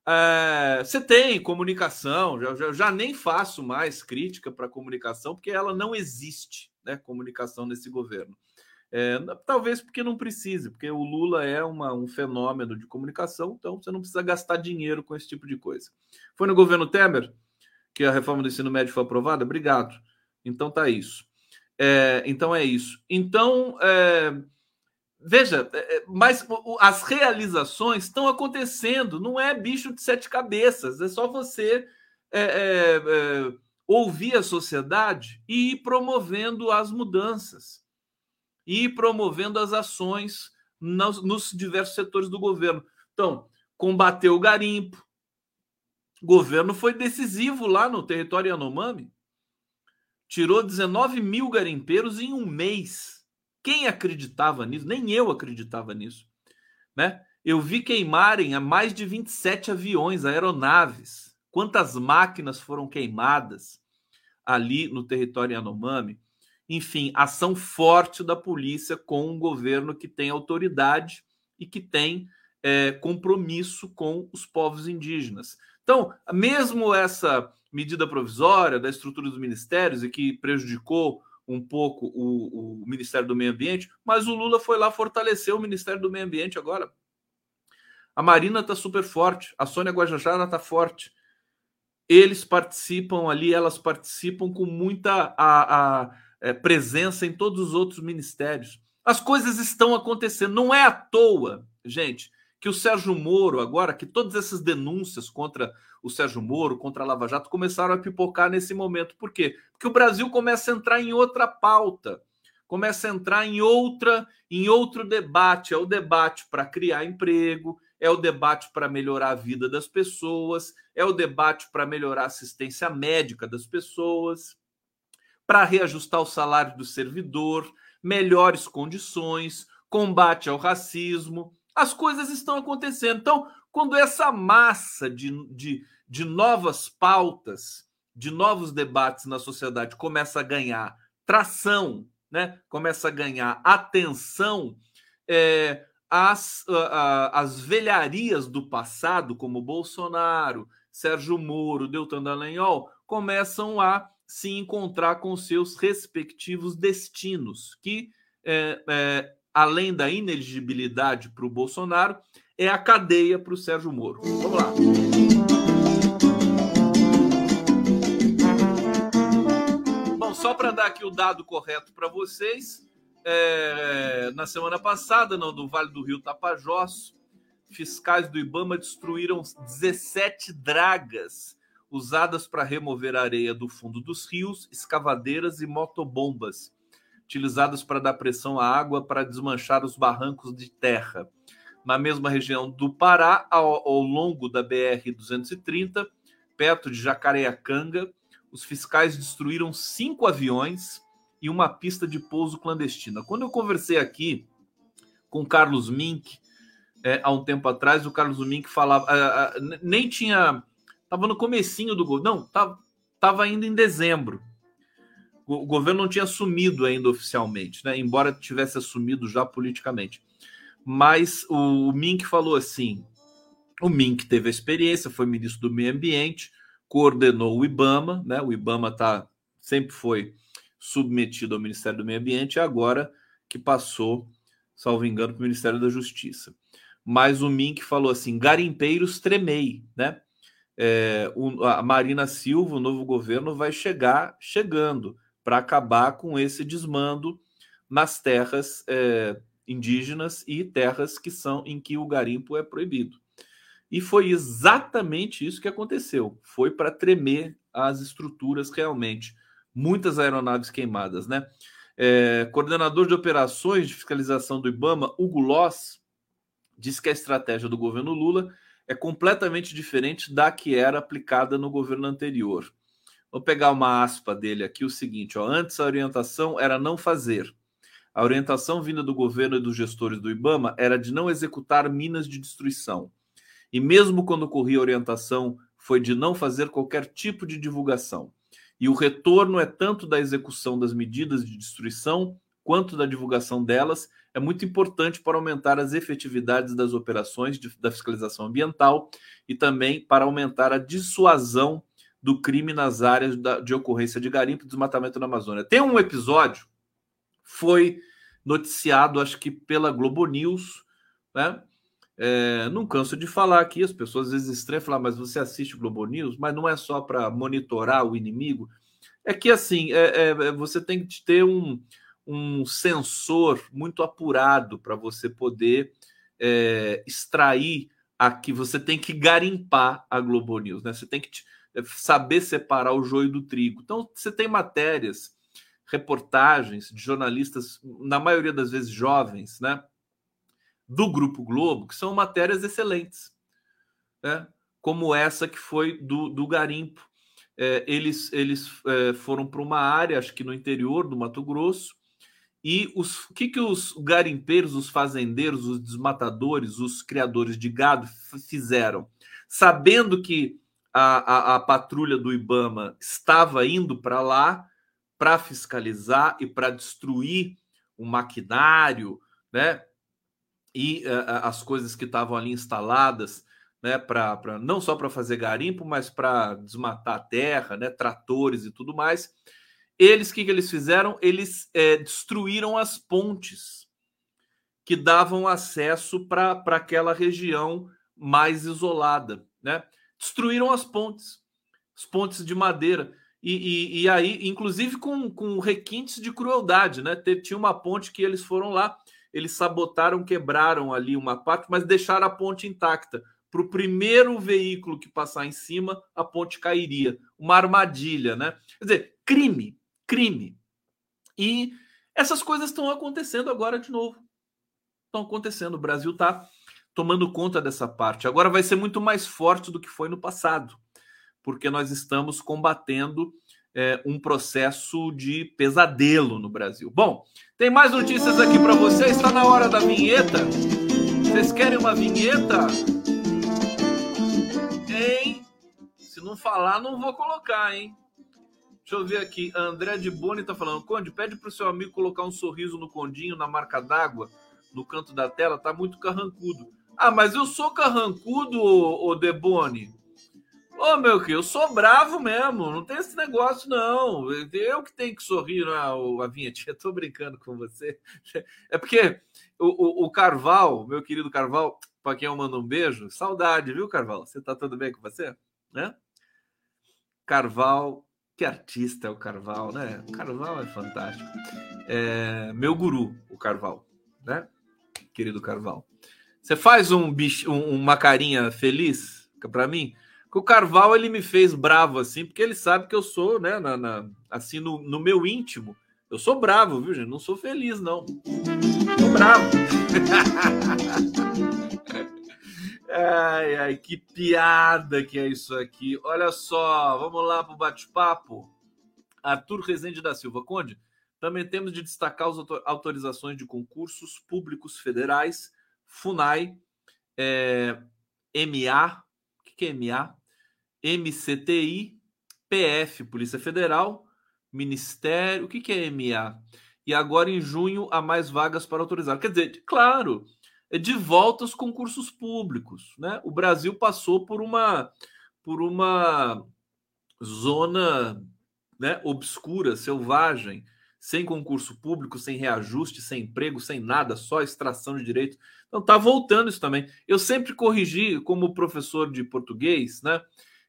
É, você tem comunicação, já, já, já, nem faço mais crítica para comunicação, porque ela não existe, né? Comunicação nesse governo. É, talvez porque não precise, porque o Lula é uma, um fenômeno de comunicação, então você não precisa gastar dinheiro com esse tipo de coisa. Foi no governo Temer que a reforma do ensino médio foi aprovada? Obrigado. Então tá isso. É, então é isso. Então é, Veja, é, é, mas as realizações estão acontecendo, não é bicho de sete cabeças, é só você é, é, é, ouvir a sociedade e ir promovendo as mudanças, e ir promovendo as ações nos, nos diversos setores do governo. Então, combater o garimpo, o governo foi decisivo lá no território Yanomami, tirou 19 mil garimpeiros em um mês quem acreditava nisso? Nem eu acreditava nisso. Né? Eu vi queimarem a mais de 27 aviões, aeronaves. Quantas máquinas foram queimadas ali no território Yanomami? Enfim, ação forte da polícia com um governo que tem autoridade e que tem é, compromisso com os povos indígenas. Então, mesmo essa medida provisória da estrutura dos ministérios e que prejudicou um pouco o, o Ministério do Meio Ambiente, mas o Lula foi lá fortalecer o Ministério do Meio Ambiente agora. A Marina está super forte, a Sônia Guajajara está forte. Eles participam ali, elas participam com muita a, a, é, presença em todos os outros ministérios. As coisas estão acontecendo, não é à toa, gente, que o Sérgio Moro, agora, que todas essas denúncias contra o Sérgio Moro, contra a Lava Jato, começaram a pipocar nesse momento. Por quê? Porque o Brasil começa a entrar em outra pauta, começa a entrar em outra, em outro debate. É o debate para criar emprego, é o debate para melhorar a vida das pessoas, é o debate para melhorar a assistência médica das pessoas, para reajustar o salário do servidor, melhores condições, combate ao racismo as coisas estão acontecendo. Então, quando essa massa de, de, de novas pautas, de novos debates na sociedade começa a ganhar tração, né? começa a ganhar atenção, é, as, a, as velharias do passado, como Bolsonaro, Sérgio Moro, Deltan Dallagnol, começam a se encontrar com seus respectivos destinos, que é, é, além da ineligibilidade para o Bolsonaro, é a cadeia para o Sérgio Moro. Vamos lá. Bom, só para dar aqui o dado correto para vocês, é, na semana passada, no, no Vale do Rio Tapajós, fiscais do Ibama destruíram 17 dragas usadas para remover areia do fundo dos rios, escavadeiras e motobombas utilizadas para dar pressão à água para desmanchar os barrancos de terra. Na mesma região do Pará, ao, ao longo da BR-230, perto de Jacareacanga, os fiscais destruíram cinco aviões e uma pista de pouso clandestina. Quando eu conversei aqui com Carlos Mink, é, há um tempo atrás, o Carlos Mink falava, nem tinha, estava no comecinho do não, estava tava ainda em dezembro. O governo não tinha assumido ainda oficialmente, né? embora tivesse assumido já politicamente. Mas o Mink falou assim: o Mink teve a experiência, foi ministro do Meio Ambiente, coordenou o IBAMA, né? O IBAMA tá, sempre foi submetido ao Ministério do Meio Ambiente, e agora que passou, salvo engano, para o Ministério da Justiça. Mas o Mink falou assim: garimpeiros tremei, né? É, o, a Marina Silva, o novo governo, vai chegar chegando para acabar com esse desmando nas terras é, indígenas e terras que são em que o garimpo é proibido. E foi exatamente isso que aconteceu. Foi para tremer as estruturas realmente. Muitas aeronaves queimadas, né? É, coordenador de operações de fiscalização do IBAMA, Hugo Loss, disse que a estratégia do governo Lula é completamente diferente da que era aplicada no governo anterior. Vou pegar uma aspa dele aqui, o seguinte: ó, antes a orientação era não fazer. A orientação vinda do governo e dos gestores do IBAMA era de não executar minas de destruição. E mesmo quando ocorria a orientação, foi de não fazer qualquer tipo de divulgação. E o retorno é tanto da execução das medidas de destruição quanto da divulgação delas, é muito importante para aumentar as efetividades das operações de, da fiscalização ambiental e também para aumentar a dissuasão do crime nas áreas de ocorrência de garimpo e desmatamento na Amazônia. Tem um episódio, foi noticiado, acho que pela Globo News, né? É, não canso de falar aqui, as pessoas às vezes estranham falar, mas você assiste Globo News, mas não é só para monitorar o inimigo. É que assim, é, é, você tem que ter um, um sensor muito apurado para você poder é, extrair aqui. Você tem que garimpar a Globo News, né? Você tem que é, saber separar o joio do trigo. Então, você tem matérias, reportagens de jornalistas, na maioria das vezes jovens, né? do Grupo Globo, que são matérias excelentes, né? como essa que foi do, do Garimpo. É, eles eles é, foram para uma área, acho que no interior do Mato Grosso, e os, o que, que os garimpeiros, os fazendeiros, os desmatadores, os criadores de gado fizeram? Sabendo que a, a, a patrulha do Ibama estava indo para lá para fiscalizar e para destruir o maquinário, né? e uh, as coisas que estavam ali instaladas, né, pra, pra não só para fazer garimpo, mas para desmatar a terra, né, tratores e tudo mais. Eles, que, que eles fizeram? Eles é, destruíram as pontes que davam acesso para aquela região mais isolada, né? Destruíram as pontes, as pontes de madeira. E, e, e aí, inclusive com, com requintes de crueldade, né? Tinha uma ponte que eles foram lá eles sabotaram, quebraram ali uma parte, mas deixaram a ponte intacta. Para o primeiro veículo que passar em cima, a ponte cairia. Uma armadilha, né? Quer dizer, crime, crime. E essas coisas estão acontecendo agora de novo. Estão acontecendo. O Brasil está tomando conta dessa parte. Agora vai ser muito mais forte do que foi no passado, porque nós estamos combatendo é, um processo de pesadelo no Brasil. Bom, tem mais notícias aqui para vocês. Está na hora da vinheta. Vocês querem uma vinheta? Hein? Se não falar, não vou colocar, hein? Deixa eu ver aqui. André de Boni está falando. Conde, pede para o seu amigo colocar um sorriso no condinho, na marca d'água, no canto da tela. Tá muito carrancudo. Ah, mas eu sou carrancudo, ô, ô Debone. Ô, meu que eu sou bravo mesmo, não tem esse negócio, não. Eu que tenho que sorrir na a vinhetinha, tô brincando com você. É porque o, o, o Carval, meu querido Carval, para quem eu mando um beijo, saudade, viu, Carval? Você tá tudo bem com você? Né? Carval Que artista é o Carval, né? O Carval é fantástico. É, meu guru, o Carval, né? Querido Carval. Você faz um bicho, um, uma carinha feliz para mim? Que o Carval ele me fez bravo assim, porque ele sabe que eu sou, né, na, na assim no, no, meu íntimo, eu sou bravo, viu, gente? Não sou feliz não. Tô bravo. Ai, ai, que piada que é isso aqui. Olha só, vamos lá para o bate-papo. Arthur Rezende da Silva Conde. Também temos de destacar as autorizações de concursos públicos federais, FUNAI, é, MA, o que é MA? MCTI, PF, Polícia Federal, Ministério, o que é MA? E agora em junho há mais vagas para autorizar. Quer dizer, claro, é de volta aos concursos públicos. Né? O Brasil passou por uma, por uma zona né, obscura, selvagem, sem concurso público, sem reajuste, sem emprego, sem nada, só extração de direito. Então está voltando isso também. Eu sempre corrigi, como professor de português, né?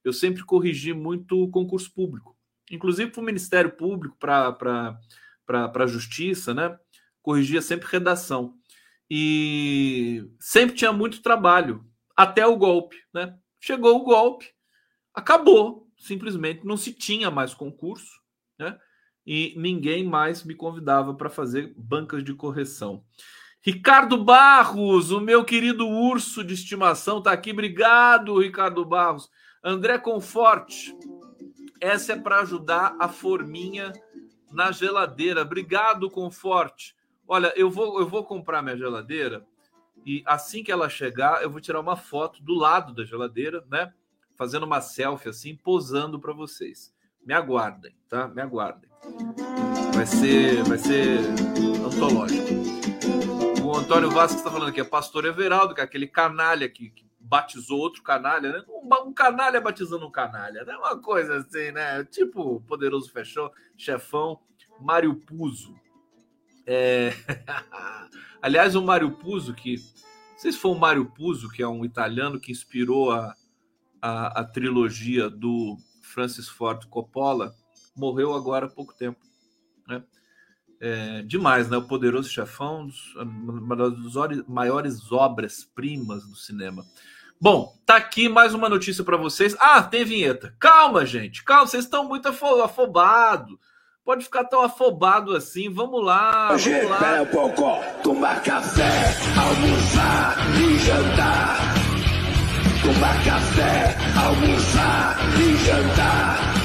Eu sempre corrigi muito concurso público, inclusive para o Ministério Público, para a Justiça, né? Corrigia sempre redação e sempre tinha muito trabalho até o golpe, né? Chegou o golpe, acabou, simplesmente não se tinha mais concurso, né? E ninguém mais me convidava para fazer bancas de correção. Ricardo Barros, o meu querido urso de estimação, está aqui. Obrigado, Ricardo Barros. André Conforte, essa é para ajudar a forminha na geladeira. Obrigado, Conforte. Olha, eu vou, eu vou comprar minha geladeira e assim que ela chegar, eu vou tirar uma foto do lado da geladeira, né? Fazendo uma selfie assim, posando para vocês. Me aguardem, tá? Me aguardem. Vai ser, vai ser antológico. O Antônio Vasco está falando aqui, é pastor Everaldo, que é aquele canalha que, que batizou outro canalha, né? Um, um, canalha batizando um canalha, né? Uma coisa assim, né? Tipo poderoso fechão, chefão, Mário Puzo. É... Aliás, o Mário Puzo, que. Não sei se foi o Mário Puzo, que é um italiano que inspirou a, a, a trilogia do Francis Ford Coppola, morreu agora há pouco tempo. Né? É, demais, né? O Poderoso Chefão, uma das maiores obras-primas do cinema. Bom, tá aqui mais uma notícia para vocês. Ah, tem vinheta. Calma, gente, calma, vocês estão muito afobados pode ficar tão afobado assim. Vamos lá. Hoje, vamos lá. Um pouco. Tomar café, almoçar e jantar. Tomar café, almoçar e jantar.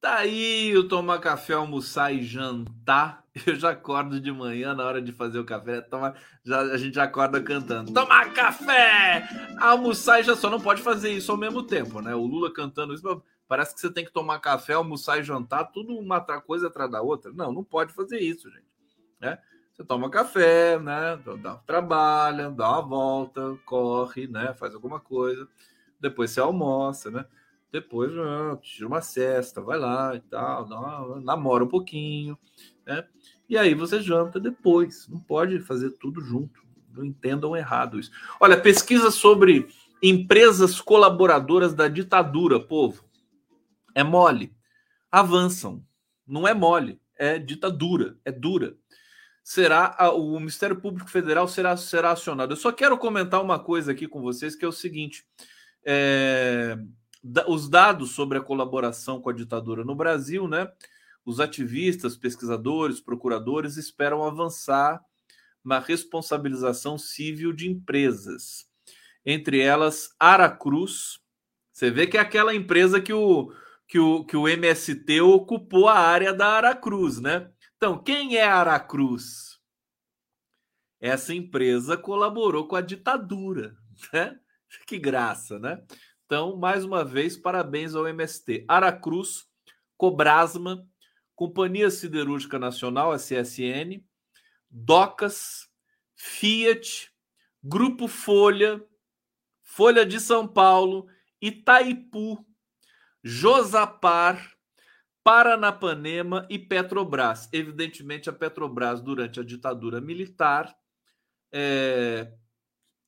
Tá aí o tomar café, almoçar e jantar. Eu já acordo de manhã na hora de fazer o café. Toma, já, a gente já acorda cantando. Tomar café! Almoçar e já só não pode fazer isso ao mesmo tempo, né? O Lula cantando isso. Parece que você tem que tomar café, almoçar e jantar, tudo uma coisa atrás da outra. Não, não pode fazer isso, gente. Né? Você toma café, né? Dá, trabalha, dá uma volta, corre, né? Faz alguma coisa. Depois você almoça, né? Depois ah, tira uma cesta, vai lá e tal, dá, namora um pouquinho, né? E aí você janta depois. Não pode fazer tudo junto. Não entendam errado isso. Olha, pesquisa sobre empresas colaboradoras da ditadura, povo. É mole. Avançam. Não é mole, é ditadura, é dura será o Ministério Público Federal será, será acionado. Eu só quero comentar uma coisa aqui com vocês, que é o seguinte: é, os dados sobre a colaboração com a ditadura no Brasil, né? Os ativistas, pesquisadores, procuradores esperam avançar na responsabilização civil de empresas, entre elas Aracruz. Você vê que é aquela empresa que o, que o, que o MST ocupou a área da Aracruz, né? Então, quem é Aracruz? Essa empresa colaborou com a ditadura, né? Que graça, né? Então, mais uma vez, parabéns ao MST. Aracruz, Cobrasma, Companhia Siderúrgica Nacional, a CSN, Docas, Fiat, Grupo Folha, Folha de São Paulo, Itaipu, Josapar, Paranapanema e Petrobras. Evidentemente, a Petrobras, durante a ditadura militar, é,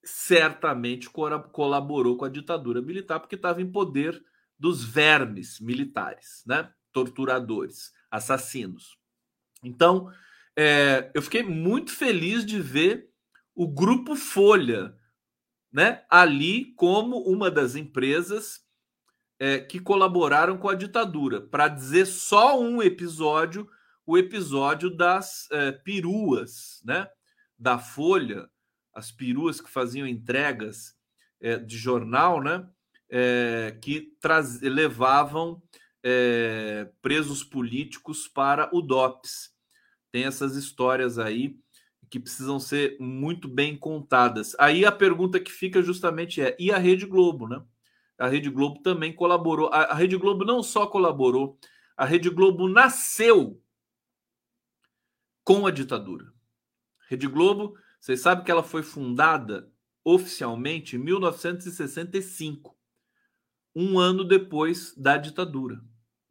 certamente colaborou com a ditadura militar, porque estava em poder dos vermes militares, né? torturadores, assassinos. Então, é, eu fiquei muito feliz de ver o Grupo Folha né, ali como uma das empresas é, que colaboraram com a ditadura. Para dizer só um episódio, o episódio das é, peruas, né? Da Folha, as peruas que faziam entregas é, de jornal, né? É, que traz, levavam é, presos políticos para o DOPS. Tem essas histórias aí que precisam ser muito bem contadas. Aí a pergunta que fica justamente é: e a Rede Globo, né? a Rede Globo também colaborou. A, a Rede Globo não só colaborou, a Rede Globo nasceu com a ditadura. Rede Globo, vocês sabem que ela foi fundada oficialmente em 1965, um ano depois da ditadura.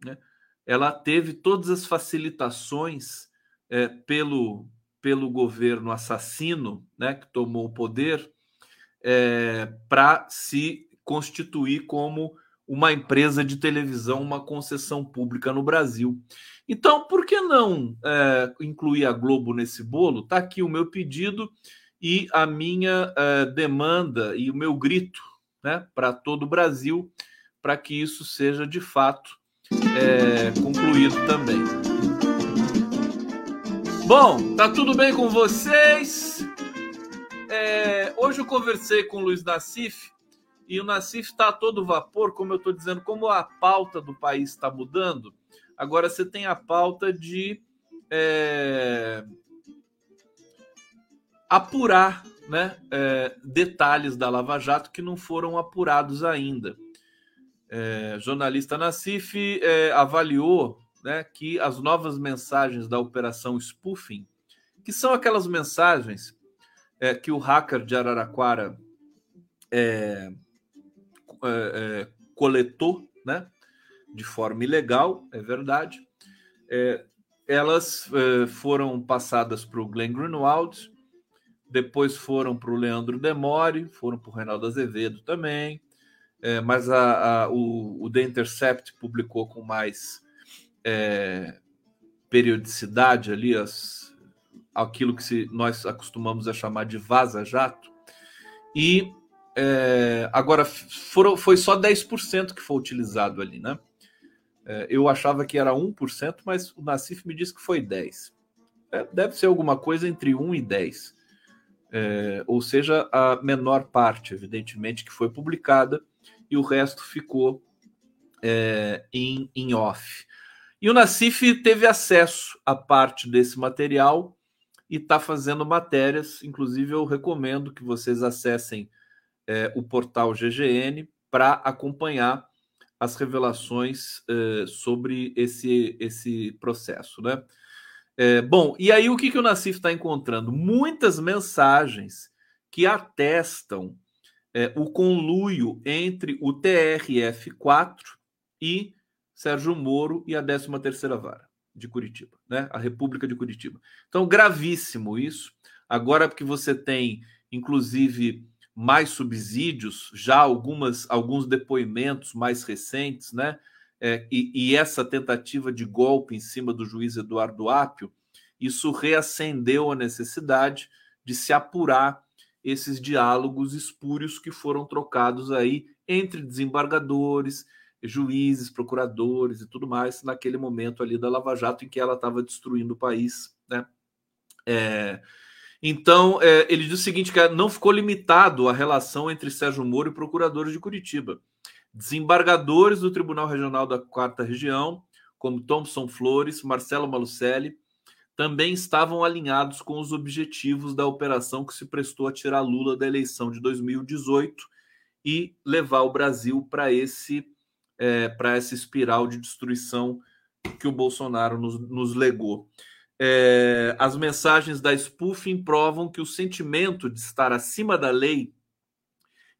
Né? Ela teve todas as facilitações é, pelo, pelo governo assassino né, que tomou o poder é, para se constituir como uma empresa de televisão, uma concessão pública no Brasil. Então, por que não é, incluir a Globo nesse bolo? Está aqui o meu pedido e a minha é, demanda e o meu grito né, para todo o Brasil, para que isso seja de fato é, concluído também. Bom, tá tudo bem com vocês? É, hoje eu conversei com o Luiz Nassif e o Nassif está a todo vapor, como eu estou dizendo, como a pauta do país está mudando. Agora você tem a pauta de é, apurar né, é, detalhes da Lava Jato que não foram apurados ainda. É, jornalista Nassif é, avaliou né, que as novas mensagens da operação spoofing, que são aquelas mensagens é, que o hacker de Araraquara é, coletou, né, de forma ilegal, é verdade. É, elas é, foram passadas para o Glenn Greenwald, depois foram para o Leandro Demore, foram para o Reinaldo Azevedo também, é, mas a, a, o, o, The Intercept publicou com mais é, periodicidade ali as, aquilo que se, nós acostumamos a chamar de vaza-jato, e é, agora, foram, foi só 10% que foi utilizado ali, né? É, eu achava que era 1%, mas o Nassif me disse que foi 10%. É, deve ser alguma coisa entre 1 e 10%. É, ou seja, a menor parte, evidentemente, que foi publicada e o resto ficou é, em, em off. E o Nassif teve acesso a parte desse material e está fazendo matérias. Inclusive, eu recomendo que vocês acessem é, o portal GGN para acompanhar as revelações é, sobre esse, esse processo, né? É, bom, e aí o que, que o Nassif está encontrando? Muitas mensagens que atestam é, o conluio entre o TRF4 e Sérgio Moro e a 13ª Vara de Curitiba, né? A República de Curitiba. Então, gravíssimo isso. Agora que você tem, inclusive, mais subsídios, já algumas, alguns depoimentos mais recentes, né? É, e, e, essa tentativa de golpe em cima do juiz Eduardo Apio, isso reacendeu a necessidade de se apurar esses diálogos espúrios que foram trocados aí entre desembargadores, juízes, procuradores e tudo mais, naquele momento ali da Lava Jato em que ela estava destruindo o país, né? É, então, é, ele diz o seguinte: que não ficou limitado a relação entre Sérgio Moro e procuradores de Curitiba. Desembargadores do Tribunal Regional da Quarta Região, como Thompson Flores, Marcelo Malucelli, também estavam alinhados com os objetivos da operação que se prestou a tirar Lula da eleição de 2018 e levar o Brasil para esse é, para essa espiral de destruição que o Bolsonaro nos, nos legou. É, as mensagens da spoofing provam que o sentimento de estar acima da lei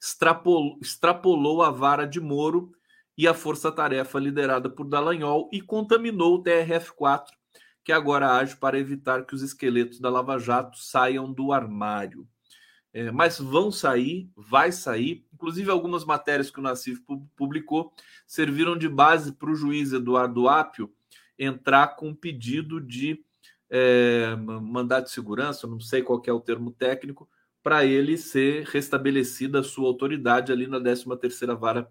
extrapolou, extrapolou a vara de Moro e a força-tarefa liderada por Dallagnol e contaminou o TRF-4, que agora age para evitar que os esqueletos da Lava Jato saiam do armário. É, mas vão sair, vai sair. Inclusive, algumas matérias que o Nassif publicou serviram de base para o juiz Eduardo Apio entrar com um pedido de é, de segurança, não sei qual é o termo técnico, para ele ser restabelecida a sua autoridade ali na 13ª Vara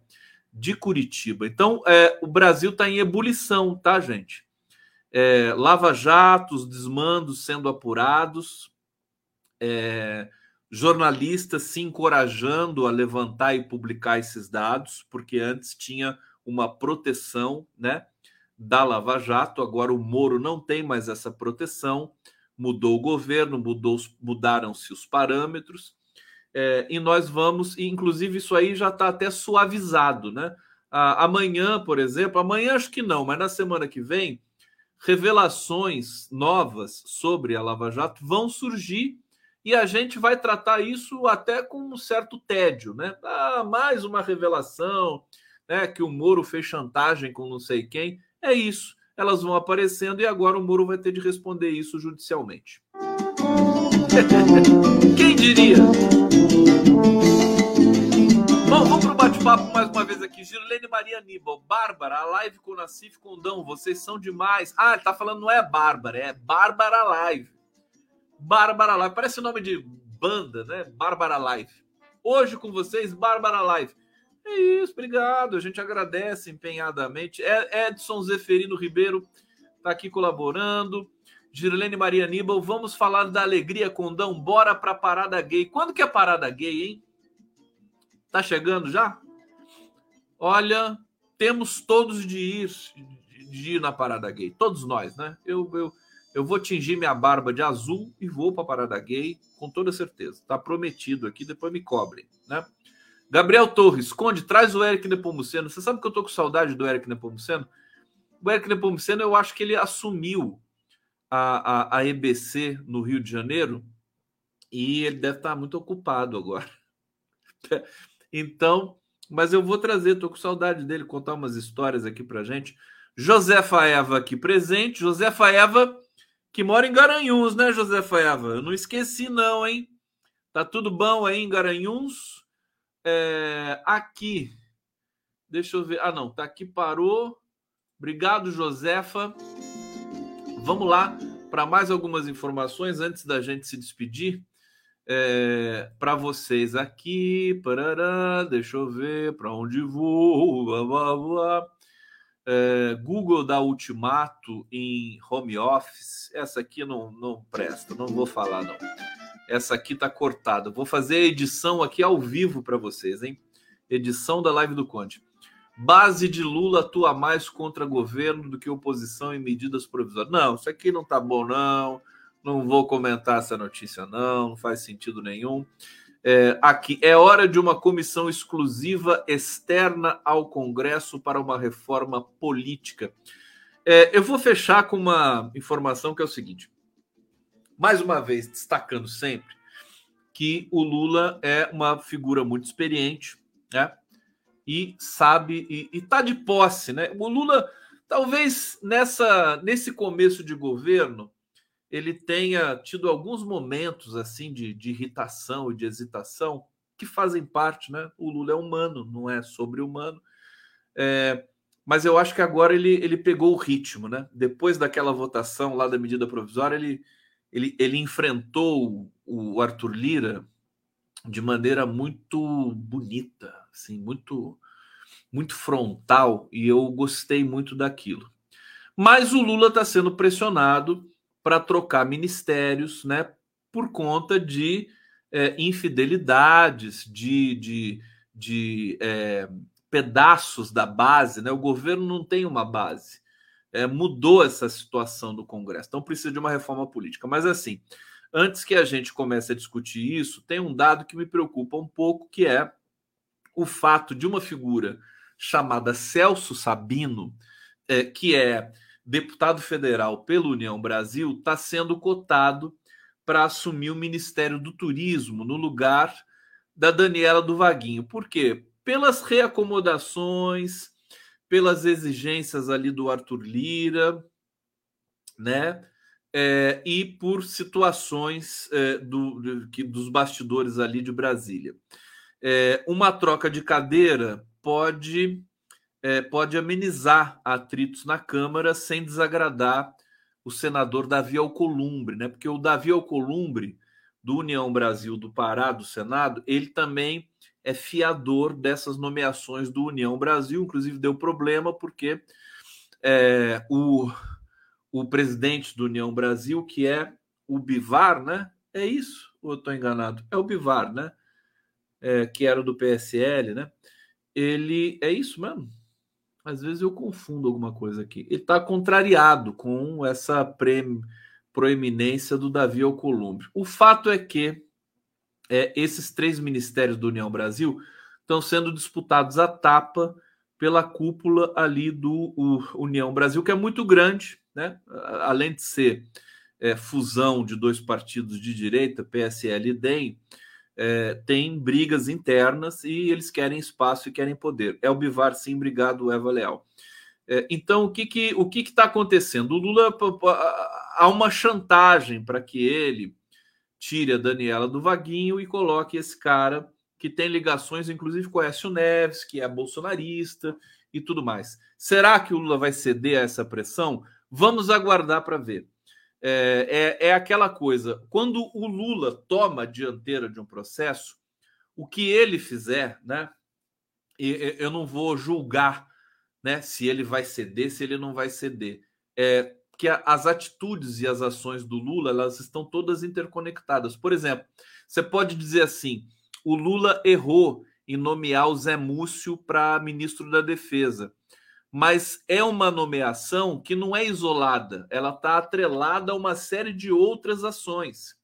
de Curitiba. Então, é, o Brasil está em ebulição, tá, gente? É, Lava-jatos, desmandos sendo apurados, é, jornalistas se encorajando a levantar e publicar esses dados, porque antes tinha uma proteção né, da Lava Jato, agora o Moro não tem mais essa proteção, mudou o governo, mudou, mudaram-se os parâmetros, é, e nós vamos, e inclusive isso aí já está até suavizado, né? amanhã, por exemplo, amanhã acho que não, mas na semana que vem, revelações novas sobre a Lava Jato vão surgir e a gente vai tratar isso até com um certo tédio, né? Ah, mais uma revelação, né? Que o Moro fez chantagem com não sei quem. É isso. Elas vão aparecendo e agora o Moro vai ter de responder isso judicialmente. quem diria? Bom, vamos para o bate-papo mais uma vez aqui. Girlene Maria Aníbal, Bárbara, a live com o Nassif Condão, vocês são demais. Ah, ele tá falando não é Bárbara, é Bárbara Live. Bárbara Live. Parece o nome de banda, né? Bárbara Live. Hoje com vocês, Bárbara Live. É isso, obrigado. A gente agradece empenhadamente. Edson Zeferino Ribeiro está aqui colaborando. Girlene Maria Aníbal, vamos falar da alegria condão. Bora para a parada gay. Quando que é parada gay, hein? Tá chegando já? Olha, temos todos de ir, de ir na parada gay. Todos nós, né? Eu, eu, eu vou tingir minha barba de azul e vou para a parada gay, com toda certeza. Tá prometido aqui, depois me cobrem, né? Gabriel Torres, Conde, traz o Eric Nepomuceno. Você sabe que eu tô com saudade do Eric Nepomuceno? O Eric Nepomuceno, eu acho que ele assumiu a, a, a EBC no Rio de Janeiro e ele deve estar muito ocupado agora. Então, mas eu vou trazer, tô com saudade dele, contar umas histórias aqui pra gente. Josefa Eva aqui presente. Josefa Eva que mora em Garanhuns, né, José Eva? Eu não esqueci, não, hein? Tá tudo bom aí em Garanhuns? É, aqui, deixa eu ver. Ah, não, tá aqui, parou. Obrigado, Josefa. Vamos lá para mais algumas informações antes da gente se despedir. É, para vocês aqui, parará, deixa eu ver para onde vou. Blá, blá, blá. É, Google dá ultimato em home office. Essa aqui não, não presta, não vou falar não. Essa aqui tá cortada. Vou fazer a edição aqui ao vivo para vocês, hein? Edição da live do Conte. Base de Lula atua mais contra governo do que oposição em medidas provisórias. Não, isso aqui não tá bom, não. Não vou comentar essa notícia, não. Não faz sentido nenhum é, aqui. É hora de uma comissão exclusiva externa ao Congresso para uma reforma política. É, eu vou fechar com uma informação que é o seguinte: mais uma vez, destacando sempre que o Lula é uma figura muito experiente, né? E sabe, e está de posse, né? O Lula, talvez nessa, nesse começo de governo, ele tenha tido alguns momentos assim de, de irritação e de hesitação que fazem parte, né? O Lula é humano, não é sobre-humano. É, mas eu acho que agora ele, ele pegou o ritmo, né? Depois daquela votação lá da medida provisória, ele, ele, ele enfrentou o Arthur Lira de maneira muito bonita, assim, muito muito frontal, e eu gostei muito daquilo. Mas o Lula está sendo pressionado para trocar ministérios, né, por conta de é, infidelidades, de, de, de é, pedaços da base, né? O governo não tem uma base. É, mudou essa situação do Congresso, então precisa de uma reforma política. Mas assim, antes que a gente comece a discutir isso, tem um dado que me preocupa um pouco, que é o fato de uma figura chamada Celso Sabino, é, que é deputado federal pela União Brasil, está sendo cotado para assumir o Ministério do Turismo no lugar da Daniela do Vaguinho. Por quê? Pelas reacomodações, pelas exigências ali do Arthur Lira, né? É, e por situações é, do, do, que, dos bastidores ali de Brasília. É, uma troca de cadeira pode, é, pode amenizar atritos na Câmara sem desagradar o senador Davi Alcolumbre, né? Porque o Davi Alcolumbre, do União Brasil do Pará, do Senado, ele também é fiador dessas nomeações do União Brasil, inclusive deu problema porque é, o o presidente do União Brasil, que é o Bivar, né? É isso? Ou eu estou enganado? É o Bivar, né? É, que era do PSL, né? Ele é isso mesmo? Às vezes eu confundo alguma coisa aqui. Ele está contrariado com essa pre... proeminência do Davi Alcolumbre. O fato é que é, esses três ministérios do União Brasil estão sendo disputados à tapa pela cúpula ali do União Brasil, que é muito grande, né? além de ser é, fusão de dois partidos de direita, PSL e DEM, é, tem brigas internas e eles querem espaço e querem poder. É o Bivar, sim, obrigado, Eva Leal. É, então, o que que o que está acontecendo? O Lula há uma chantagem para que ele tire a Daniela do vaguinho e coloque esse cara que tem ligações, inclusive com o Écio Neves, que é bolsonarista e tudo mais. Será que o Lula vai ceder a essa pressão? Vamos aguardar para ver. É, é, é, aquela coisa: quando o Lula toma a dianteira de um processo, o que ele fizer, né? Eu não vou julgar né, se ele vai ceder, se ele não vai ceder. É, que as atitudes e as ações do Lula elas estão todas interconectadas. Por exemplo, você pode dizer assim: o Lula errou em nomear o Zé Múcio para ministro da Defesa mas é uma nomeação que não é isolada, ela está atrelada a uma série de outras ações.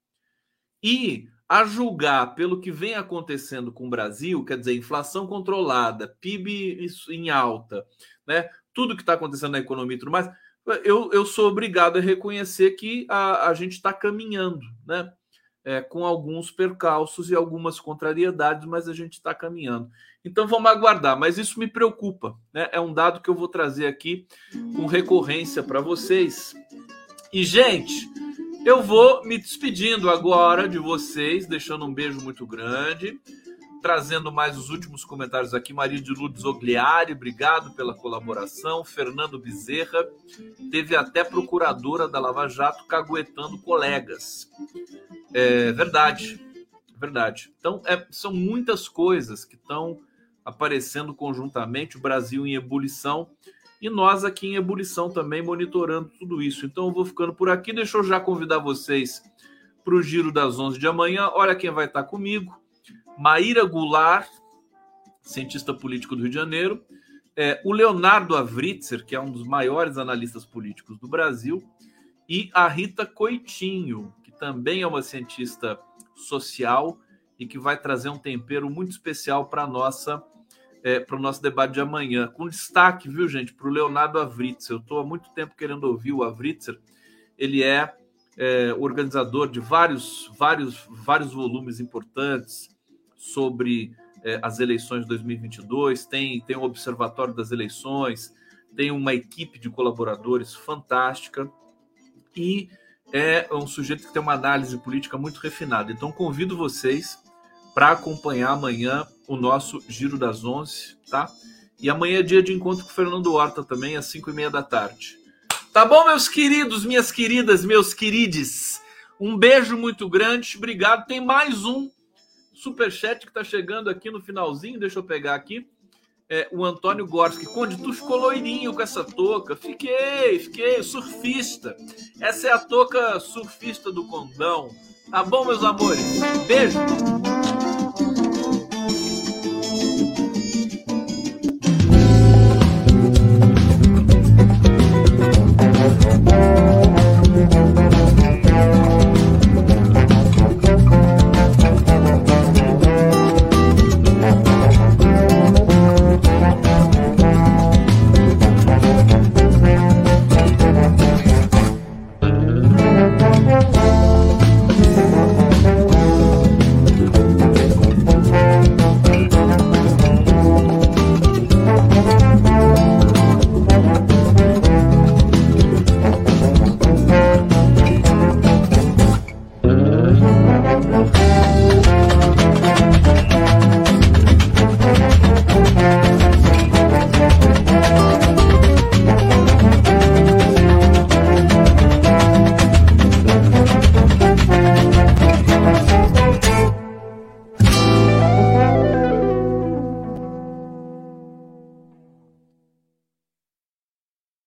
E, a julgar pelo que vem acontecendo com o Brasil, quer dizer, inflação controlada, PIB em alta, né? tudo que está acontecendo na economia e tudo mais, eu, eu sou obrigado a reconhecer que a, a gente está caminhando, né? é, com alguns percalços e algumas contrariedades, mas a gente está caminhando. Então vamos aguardar, mas isso me preocupa, né? É um dado que eu vou trazer aqui com recorrência para vocês. E, gente, eu vou me despedindo agora de vocês, deixando um beijo muito grande trazendo mais os últimos comentários aqui. Maria de Lourdes Ogliari, obrigado pela colaboração. Fernando Bezerra, teve até procuradora da Lava Jato caguetando colegas. É verdade, verdade. Então, é, são muitas coisas que estão aparecendo conjuntamente, o Brasil em ebulição e nós aqui em ebulição também monitorando tudo isso. Então, eu vou ficando por aqui. Deixa eu já convidar vocês para o giro das 11 de amanhã. Olha quem vai estar comigo. Maíra Goulart, cientista político do Rio de Janeiro, é, o Leonardo Avritzer, que é um dos maiores analistas políticos do Brasil, e a Rita Coitinho, que também é uma cientista social e que vai trazer um tempero muito especial para nossa é, para o nosso debate de amanhã. Com destaque, viu, gente, para o Leonardo Avritzer. Eu estou há muito tempo querendo ouvir o Avritzer. Ele é, é organizador de vários, vários, vários volumes importantes sobre é, as eleições de 2022, tem, tem um observatório das eleições, tem uma equipe de colaboradores fantástica e é um sujeito que tem uma análise política muito refinada. Então, convido vocês para acompanhar amanhã o nosso Giro das Onze, tá? E amanhã é dia de encontro com o Fernando Horta também, às 5 e meia da tarde. Tá bom, meus queridos, minhas queridas, meus querides? Um beijo muito grande, obrigado. Tem mais um superchat que está chegando aqui no finalzinho, deixa eu pegar aqui. É, o Antônio Gorski. Conde, tu ficou loirinho com essa touca. Fiquei, fiquei, surfista. Essa é a touca surfista do condão. Tá bom, meus amores? Beijo.